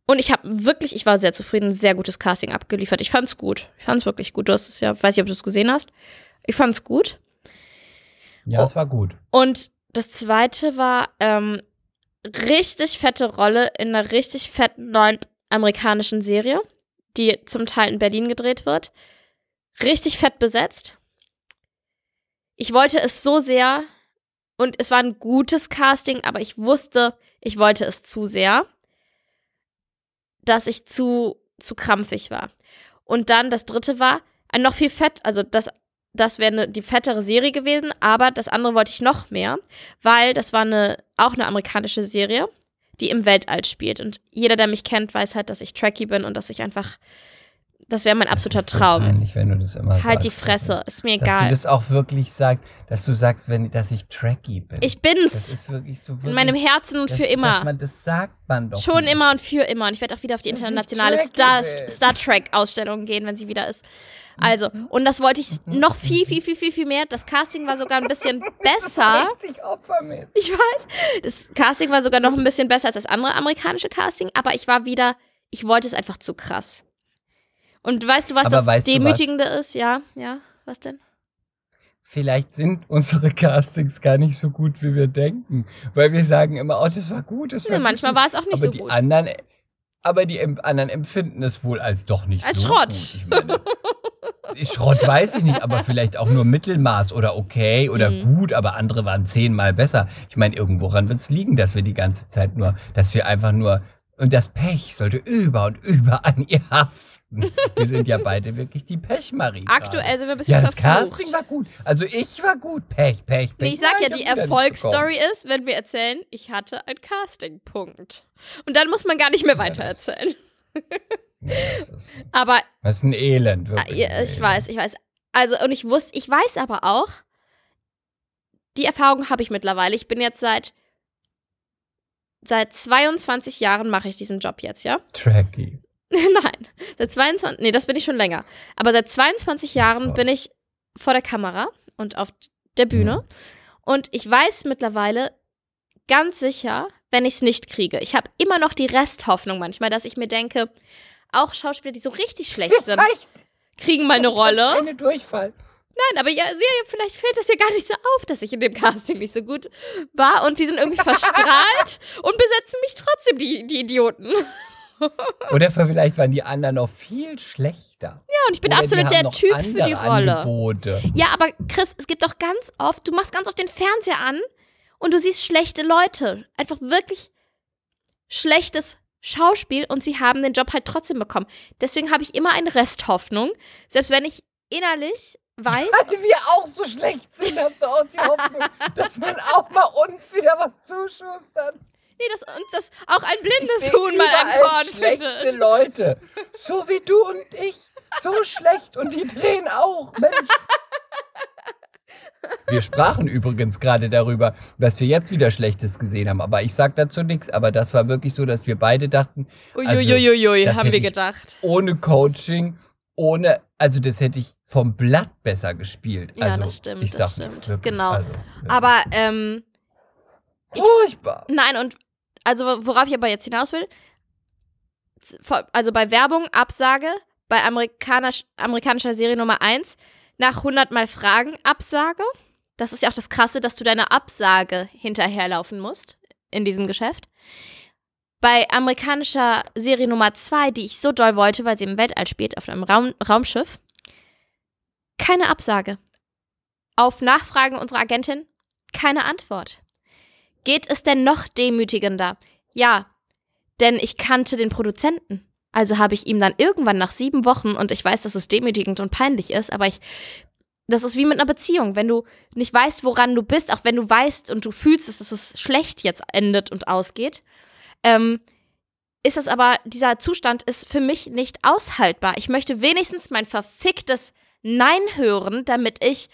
Und ich habe wirklich, ich war sehr zufrieden, sehr gutes Casting abgeliefert. Ich fand's gut. Ich fand's wirklich gut. Du hast es ja, weiß nicht, ob du es gesehen hast. Ich fand's gut. Ja, Oh. es war gut. Und das zweite war ähm, richtig fette Rolle in einer richtig fetten neuen amerikanischen Serie, die zum Teil in Berlin gedreht wird. Richtig fett besetzt. Ich wollte es so sehr und es war ein gutes Casting, aber ich wusste, ich wollte es zu sehr, dass ich zu, zu krampfig war. Und dann das dritte war ein noch viel fett, also das das wäre ne, die fettere Serie gewesen, aber das andere wollte ich noch mehr, weil das war eine, auch eine amerikanische Serie, die im Weltall spielt. Und jeder, der mich kennt, weiß halt, dass ich tracky bin und dass ich einfach, das wäre mein absoluter das Traum. Peinlich, wenn du das immer halt die sagst. Fresse, ist mir Dass du egal. das auch wirklich sagst, dass du sagst, wenn, dass ich tracky bin. Ich das bin's. ist wirklich so. Wirklich, In meinem Herzen und das, für Das, immer. man, das sagt man doch. Schon nicht. immer und für immer. Und ich werde auch wieder auf die Das internationale Star. Star Trek-Ausstellung gehen, wenn sie wieder ist. Also, und das wollte ich noch viel, viel, viel, viel, viel mehr. Das Casting war sogar ein bisschen besser. Ich weiß. Das Casting war sogar noch ein bisschen besser als das andere amerikanische Casting, aber ich war wieder, ich wollte es einfach zu krass. Und weißt du, was Aber das du was? Demütigende ist? Ja, ja, was denn? Vielleicht sind unsere Castings gar nicht so gut, wie wir denken. Weil wir sagen immer, oh, das war gut, das war Nee, gut. manchmal war es auch nicht aber so die gut. Anderen, aber die anderen empfinden es wohl als doch nicht Als so Schrott. Gut. Ich meine, Schrott weiß ich nicht, aber vielleicht auch nur Mittelmaß oder okay oder Mhm. gut, aber andere waren zehnmal besser. Ich meine, irgendworan wird es liegen, dass wir die ganze Zeit nur, dass wir einfach nur, und das Pech sollte über und über an ihr haften. Wir sind ja beide wirklich die Pechmarie. Aktuell sind wir ein bisschen Ja, das verflucht. Casting war gut. Also ich war gut. Pech, Pech, Pech. Ich sag ja, hab die Erfolgsstory ist, wenn wir erzählen, ich hatte ein Casting-Punkt. Und dann muss man gar nicht mehr Ja, weiter erzählen. Nee, das, ist, Aber das ist ein Elend, Ah, wirklich. ja, ich Elend. weiß, ich weiß. Also, und ich wusste, ich weiß aber auch, die Erfahrung habe ich mittlerweile. Ich bin jetzt seit, seit 22 Jahren mache ich diesen Job jetzt, ja? Tracky. Nein, seit 22, nee, das bin ich schon länger. Aber seit 22 Jahren Oh. bin ich vor der Kamera und auf der Bühne. Und ich weiß mittlerweile ganz sicher, wenn ich es nicht kriege. Ich habe immer noch die Resthoffnung manchmal, dass ich mir denke, auch Schauspieler, die so richtig schlecht sind, Vielleicht kriegen mal eine Rolle. Eine Durchfall. Nein, aber ja, vielleicht fällt das ja gar nicht so auf, dass ich in dem Casting nicht so gut war und die sind irgendwie verstrahlt und besetzen mich trotzdem, die, die Idioten. Ja, Oder vielleicht waren die anderen noch viel schlechter. und ich bin Oder absolut der Typ für die Rolle. Angebote. Ja, aber Chris, es gibt doch ganz oft, du machst ganz oft den Fernseher an und du siehst schlechte Leute. Einfach wirklich schlechtes Schauspiel und sie haben den Job halt trotzdem bekommen. Deswegen habe ich immer eine Resthoffnung, selbst wenn ich innerlich weiß, Weil wir auch so schlecht sind, hast du auch die Hoffnung, dass man auch mal uns wieder was zuschustert. Nee, dass uns das auch ein Ich blindes Huhn mal überall Korn schlechte findet. Leute. So wie du und ich. So schlecht. Und die drehen auch. Mensch. Wir sprachen übrigens gerade darüber, dass wir jetzt wieder Schlechtes gesehen haben. Aber ich sag dazu nichts. Aber das war wirklich so, dass wir beide dachten, Uiuiuiui, das haben wir gedacht. ohne Coaching, ohne, also das hätte ich vom Blatt besser gespielt. Ja, also, das stimmt, Ich das sag stimmt. Wirklich, Genau. Also. Aber, ähm, furchtbar. Nein, und also worauf ich aber jetzt hinaus will, also bei Werbung, Absage, bei amerikanisch, amerikanischer Serie Nummer 1, nach 100 Mal Fragen, Absage. Das ist ja auch das Krasse, dass du deine Absage hinterherlaufen musst in diesem Geschäft. Bei amerikanischer Serie Nummer 2, die ich so doll wollte, weil sie im Weltall spielt, auf einem Raum, Raumschiff, keine Absage. Auf Nachfragen unserer Agentin, keine Antwort. Geht es denn noch demütigender? Ja, denn ich kannte den Produzenten. Also habe ich ihm dann irgendwann nach sieben Wochen, und ich weiß, dass es demütigend und peinlich ist, aber ich, das ist wie mit einer Beziehung. Wenn du nicht weißt, woran du bist, auch wenn du weißt und du fühlst, dass es schlecht jetzt endet und ausgeht, ähm, ist es aber, dieser Zustand ist für mich nicht aushaltbar. Ich möchte wenigstens mein verficktes Nein hören, damit ich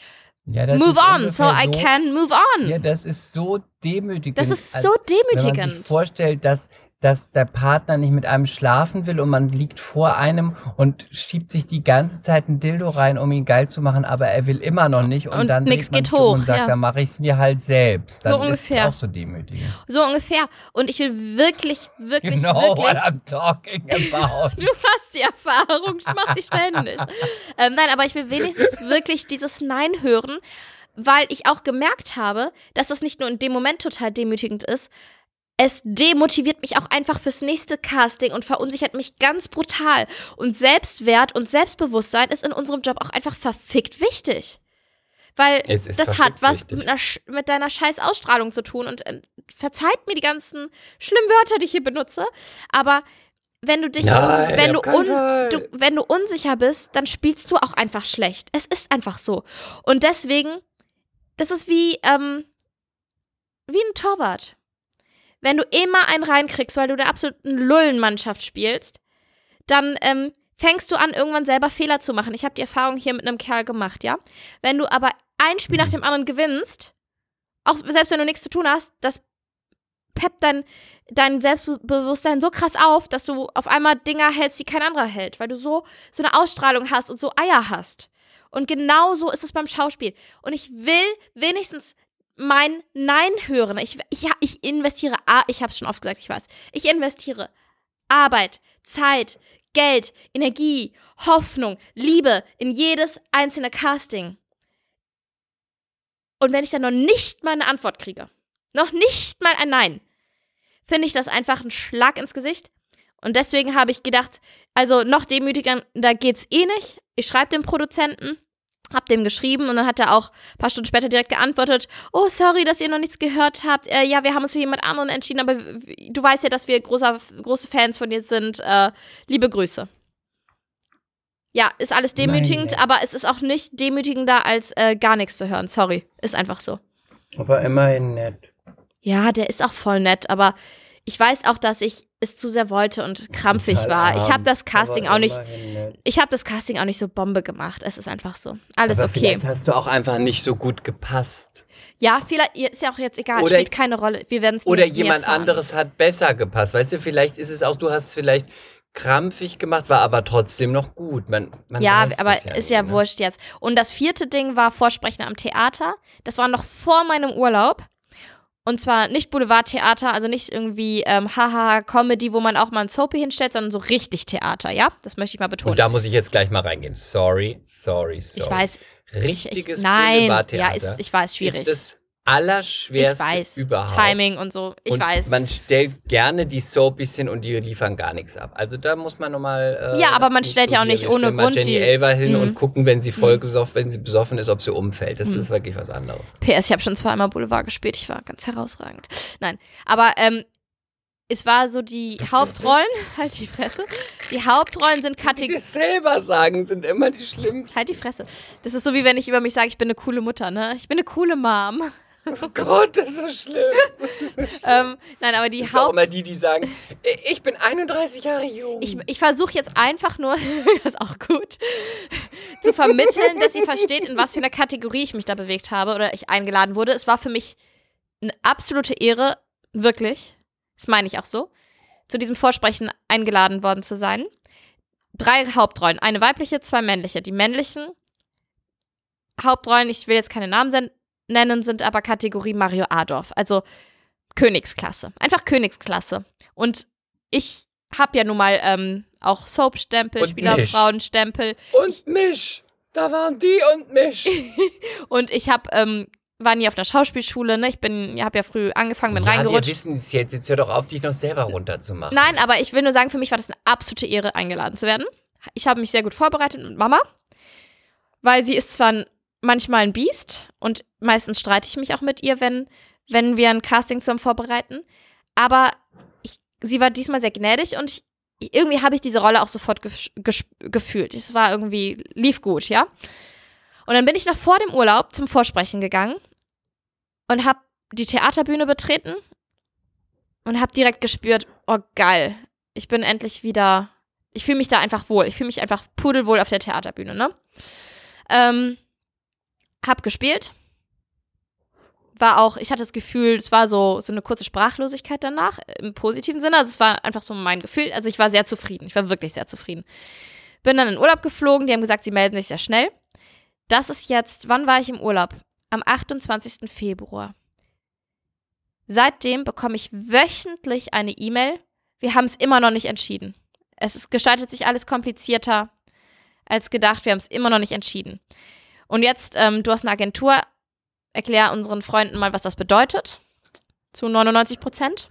Ja, das move ist on, so I can move on. Ja, das ist so demütigend. das ist als so Wenn man sich demütigend. vorstellt, dass, dass der Partner nicht mit einem schlafen will und man liegt vor einem und schiebt sich die ganze Zeit ein Dildo rein, um ihn geil zu machen, aber er will immer noch nicht und, Und dann man geht hoch, und sagt, ja. dann mache ich es mir halt selbst. Dann So ist ungefähr. es auch so demütigend. So ungefähr. Und ich will wirklich, wirklich, You know what wirklich. I'm talking about. Du hast die Erfahrung, ich mach sie ständig. ähm, nein, aber ich will wenigstens wirklich dieses Nein hören, weil ich auch gemerkt habe, dass das nicht nur in dem Moment total demütigend ist, es demotiviert mich auch einfach fürs nächste Casting und verunsichert mich ganz brutal. Und Selbstwert und Selbstbewusstsein ist in unserem Job auch einfach verfickt wichtig. Weil das hat was mit, einer, mit deiner scheiß Ausstrahlung zu tun. Und äh, verzeiht mir die ganzen schlimmen Wörter, die ich hier benutze. Aber wenn du dich, Nein, wenn, du un, du, wenn du unsicher bist, dann spielst du auch einfach schlecht. Es ist einfach so. Und deswegen, das ist wie, ähm, wie ein Torwart. Wenn du immer einen reinkriegst, weil du der absoluten Lullenmannschaft spielst, dann ähm, fängst du an, irgendwann selber Fehler zu machen. Ich habe die Erfahrung hier mit einem Kerl gemacht, ja. Wenn du aber ein Spiel nach dem anderen gewinnst, auch selbst wenn du nichts zu tun hast, das peppt dein, dein Selbstbewusstsein so krass auf, dass du auf einmal Dinger hältst, die kein anderer hält, weil du so, so eine Ausstrahlung hast und so Eier hast. Und genau so ist es beim Schauspiel. Und ich will wenigstens mein Nein hören. Ich, ich, ich investiere, ich habe es schon oft gesagt, ich weiß. Ich investiere Arbeit, Zeit, Geld, Energie, Hoffnung, Liebe in jedes einzelne Casting. Und wenn ich dann noch nicht mal eine Antwort kriege, noch nicht mal ein Nein, finde ich das einfach ein Schlag ins Gesicht. Und deswegen habe ich gedacht, also noch demütiger, da geht's eh nicht. Ich schreibe dem Produzenten, hab dem geschrieben und dann hat er auch ein paar Stunden später direkt geantwortet, oh, sorry, dass ihr noch nichts gehört habt. Äh, ja, wir haben uns für jemand anderen entschieden, aber du weißt ja, dass wir großer, große Fans von dir sind. Äh, liebe Grüße. Ja, ist alles demütigend, Gott. aber es ist auch nicht demütigender, als äh, gar nichts zu hören. Sorry, ist einfach so. Aber immerhin nett. Ja, der ist auch voll nett, aber ich weiß auch, dass ich es zu sehr wollte und krampfig war. Ich habe das Casting auch nicht, nett. ich habe das Casting auch nicht so Bombe gemacht. Es ist einfach so. Alles Aber okay. vielleicht hast du auch einfach nicht so gut gepasst. Ja, vielleicht ist ja auch jetzt egal, Oder- spielt keine Rolle. Wir werden es Oder jemand erfahren. anderes hat besser gepasst. Weißt du, vielleicht ist es auch, du hast es vielleicht krampfig gemacht, war aber trotzdem noch gut. Man, man Ja, aber ja ist ja ne? wurscht jetzt. Und das vierte Ding war Vorsprechen am Theater. Das war noch vor meinem Urlaub. Und zwar nicht Boulevardtheater, also nicht irgendwie ähm, haha Comedy, wo man auch mal ein Soapy hinstellt, sondern so richtig Theater, ja? Das möchte ich mal betonen. Und da muss ich jetzt gleich mal reingehen. Sorry, sorry, sorry. ich weiß, Richtiges ich, nein, Boulevardtheater ja, ist, ich weiß, schwierig. ist das ich Allerschwerste weiß, überhaupt. Timing und so, ich und weiß. Man stellt gerne die Soapies hin und die liefern gar nichts ab. Also da muss man nochmal. Äh, Ja, aber man stellt ja auch nicht ohne Grund Jenny die- Elver hin Mhm. und gucken, wenn sie voll Mhm. gesoffen, wenn sie besoffen ist, ob sie umfällt. Das Mhm. ist wirklich was anderes. PS, ich habe schon zweimal Boulevard gespielt, ich war ganz herausragend. Nein, aber ähm, es war so die Hauptrollen, halt die Fresse, die Hauptrollen sind Die Kategorien. das selber sagen, sind immer die schlimmsten. Halt die Fresse. Das ist so wie wenn ich über mich sage, ich bin eine coole Mutter, ne? Ich bin eine coole Mom. Oh Gott, das ist so schlimm. ähm, nein, aber die Das ist auch Haupt. immer die, die sagen, ich bin 31 Jahre jung. Ich, ich versuche jetzt einfach nur, das ist auch gut, zu vermitteln, dass sie versteht, in was für einer Kategorie ich mich da bewegt habe oder ich eingeladen wurde. Es war für mich eine absolute Ehre, wirklich, das meine ich auch so, zu diesem Vorsprechen eingeladen worden zu sein. Drei Hauptrollen, eine weibliche, zwei männliche. Die männlichen Hauptrollen, ich will jetzt keine Namen nennen, sind aber Kategorie Mario Adorf, also Königsklasse. Einfach Königsklasse. Und ich habe ja nun mal ähm, auch Soap-Stempel, Spielerfrauenstempel und Misch. Da waren die und Misch. und ich habe ähm, war nie auf der Schauspielschule, ne? Ich bin, habe ja früh angefangen, bin ja, wir reingerutscht. wissen es jetzt. Jetzt hör doch auf, dich noch selber runterzumachen. Nein, aber ich will nur sagen, für mich war das eine absolute Ehre, eingeladen zu werden. Ich habe mich sehr gut vorbereitet mit Mama, weil sie ist zwar ein- manchmal ein Biest und meistens streite ich mich auch mit ihr, wenn, wenn wir ein Casting zusammen vorbereiten, aber ich, sie war diesmal sehr gnädig und ich, irgendwie habe ich diese Rolle auch sofort gef gefühlt. Es war irgendwie, lief gut, ja. Und dann bin ich noch vor dem Urlaub zum Vorsprechen gegangen und habe die Theaterbühne betreten und habe direkt gespürt, oh geil, ich bin endlich wieder, ich fühle mich da einfach wohl. Ich fühle mich einfach pudelwohl auf der Theaterbühne, ne? Ähm, hab gespielt. War auch, ich hatte das Gefühl, es war so, so eine kurze Sprachlosigkeit danach, im positiven Sinne. Also es war einfach so mein Gefühl. Also ich war sehr zufrieden. Ich war wirklich sehr zufrieden. Bin dann in Urlaub geflogen. Die haben gesagt, sie melden sich sehr schnell. Das ist jetzt, wann war ich im Urlaub? Am 28. Februar. Seitdem bekomme ich wöchentlich eine E-Mail. Wir haben es immer noch nicht entschieden. Es ist, gestaltet sich alles komplizierter als gedacht. Wir haben es immer noch nicht entschieden. Und jetzt, ähm, du hast eine Agentur. Erklär unseren Freunden mal, was das bedeutet. Zu 99 Prozent.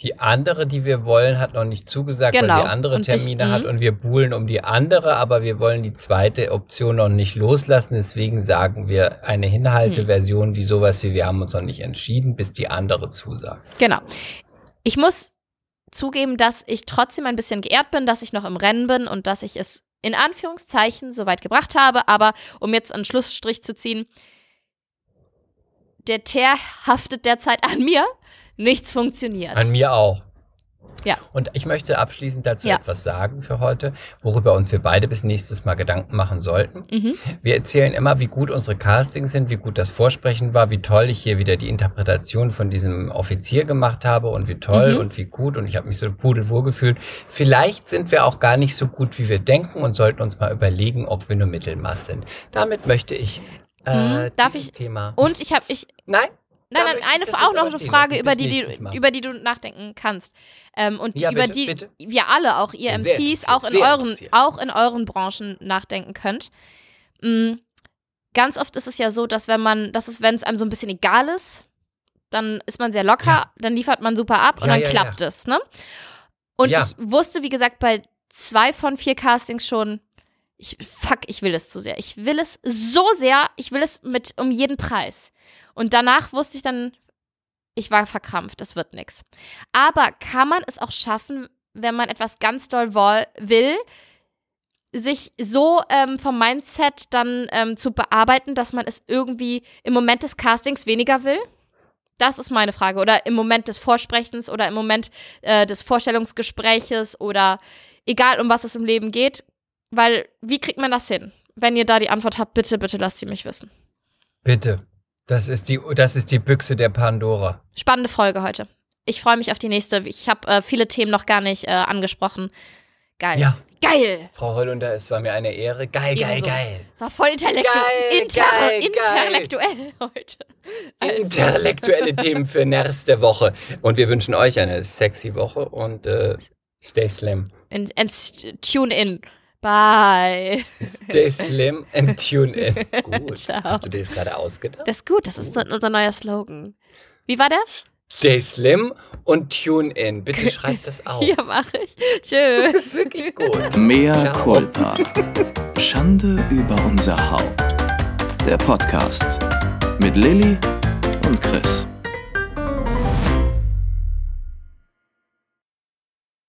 Die andere, die wir wollen, hat noch nicht zugesagt, Genau. weil sie andere Und dich- Termine hat mhm. und wir buhlen um die andere, aber wir wollen die zweite Option noch nicht loslassen. Deswegen sagen wir eine. Hinhalteversion wie sowas wie wir haben uns noch nicht entschieden, bis die andere zusagt. Genau. Ich muss zugeben, dass ich trotzdem ein bisschen geehrt bin, dass ich noch im Rennen bin und dass ich es in Anführungszeichen so weit gebracht habe. Aber um jetzt einen Schlussstrich zu ziehen, der Teer haftet derzeit an mir. Nichts funktioniert. An mir auch. Ja. Und ich möchte abschließend dazu Ja. etwas sagen für heute, worüber uns wir beide bis nächstes Mal Gedanken machen sollten. Mhm. Wir erzählen immer, wie gut unsere Castings sind, wie gut das Vorsprechen war, wie toll ich hier wieder die Interpretation von diesem Offizier gemacht habe und wie toll Mhm. und wie gut und ich habe mich so pudelwohl gefühlt. Vielleicht sind wir auch gar nicht so gut, wie wir denken und sollten uns mal überlegen, ob wir nur Mittelmaß sind. Damit möchte ich äh, Mhm. Darf dieses ich- Thema. Und ich habe ich Nein? Nein, nein, eine, auch noch eine stehen Frage, über die, die, über die du nachdenken kannst. Ähm, und Ja, über bitte, die bitte. wir alle, auch ihr MCs, auch in, euren, auch in euren Branchen nachdenken könnt. Mm, ganz oft ist es ja so, dass wenn man, dass es, wenn es einem so ein bisschen egal ist, dann ist man sehr locker, Ja. dann liefert man super ab und Ja, dann ja, klappt es, ne? Und ich wusste, wie gesagt, bei zwei von vier Castings schon, ich, fuck, ich will es zu sehr. Ich will es so sehr, ich will es mit um jeden Preis. Und danach wusste ich dann, ich war verkrampft, das wird nichts. Aber kann man es auch schaffen, wenn man etwas ganz doll will, sich so ähm, vom Mindset dann ähm, zu bearbeiten, dass man es irgendwie im Moment des Castings weniger will? Das ist meine Frage. Oder im Moment des Vorsprechens oder im Moment äh, des Vorstellungsgespräches oder egal, um was es im Leben geht. Weil, wie kriegt man das hin? Wenn ihr da die Antwort habt, bitte, bitte lasst sie mich wissen. Bitte. Das ist die, das ist die Büchse der Pandora. Spannende Folge heute. Ich freue mich auf die nächste. Ich habe äh, viele Themen noch gar nicht äh, angesprochen. Geil. Ja, Geil. Frau Hollunder, es war mir eine Ehre. Geil, geil, Ebenso. geil. War voll intellektu Geil, inter geil, intellektuell heute. Also, Intellektuelle Themen für nächste Woche. Und wir wünschen euch eine sexy Woche und äh, stay slim. and, and tune in. Bye. Stay slim and tune in. Gut. Ciao. Hast du dir das gerade ausgedacht? Das ist gut, das ist unser neuer Slogan. Wie war der? Stay slim und tune in. Bitte schreibt das auf. Ja, mache ich. Tschüss. Das ist wirklich gut. Mea culpa. Schande über unser Haupt. Der Podcast mit Lilly und Chris.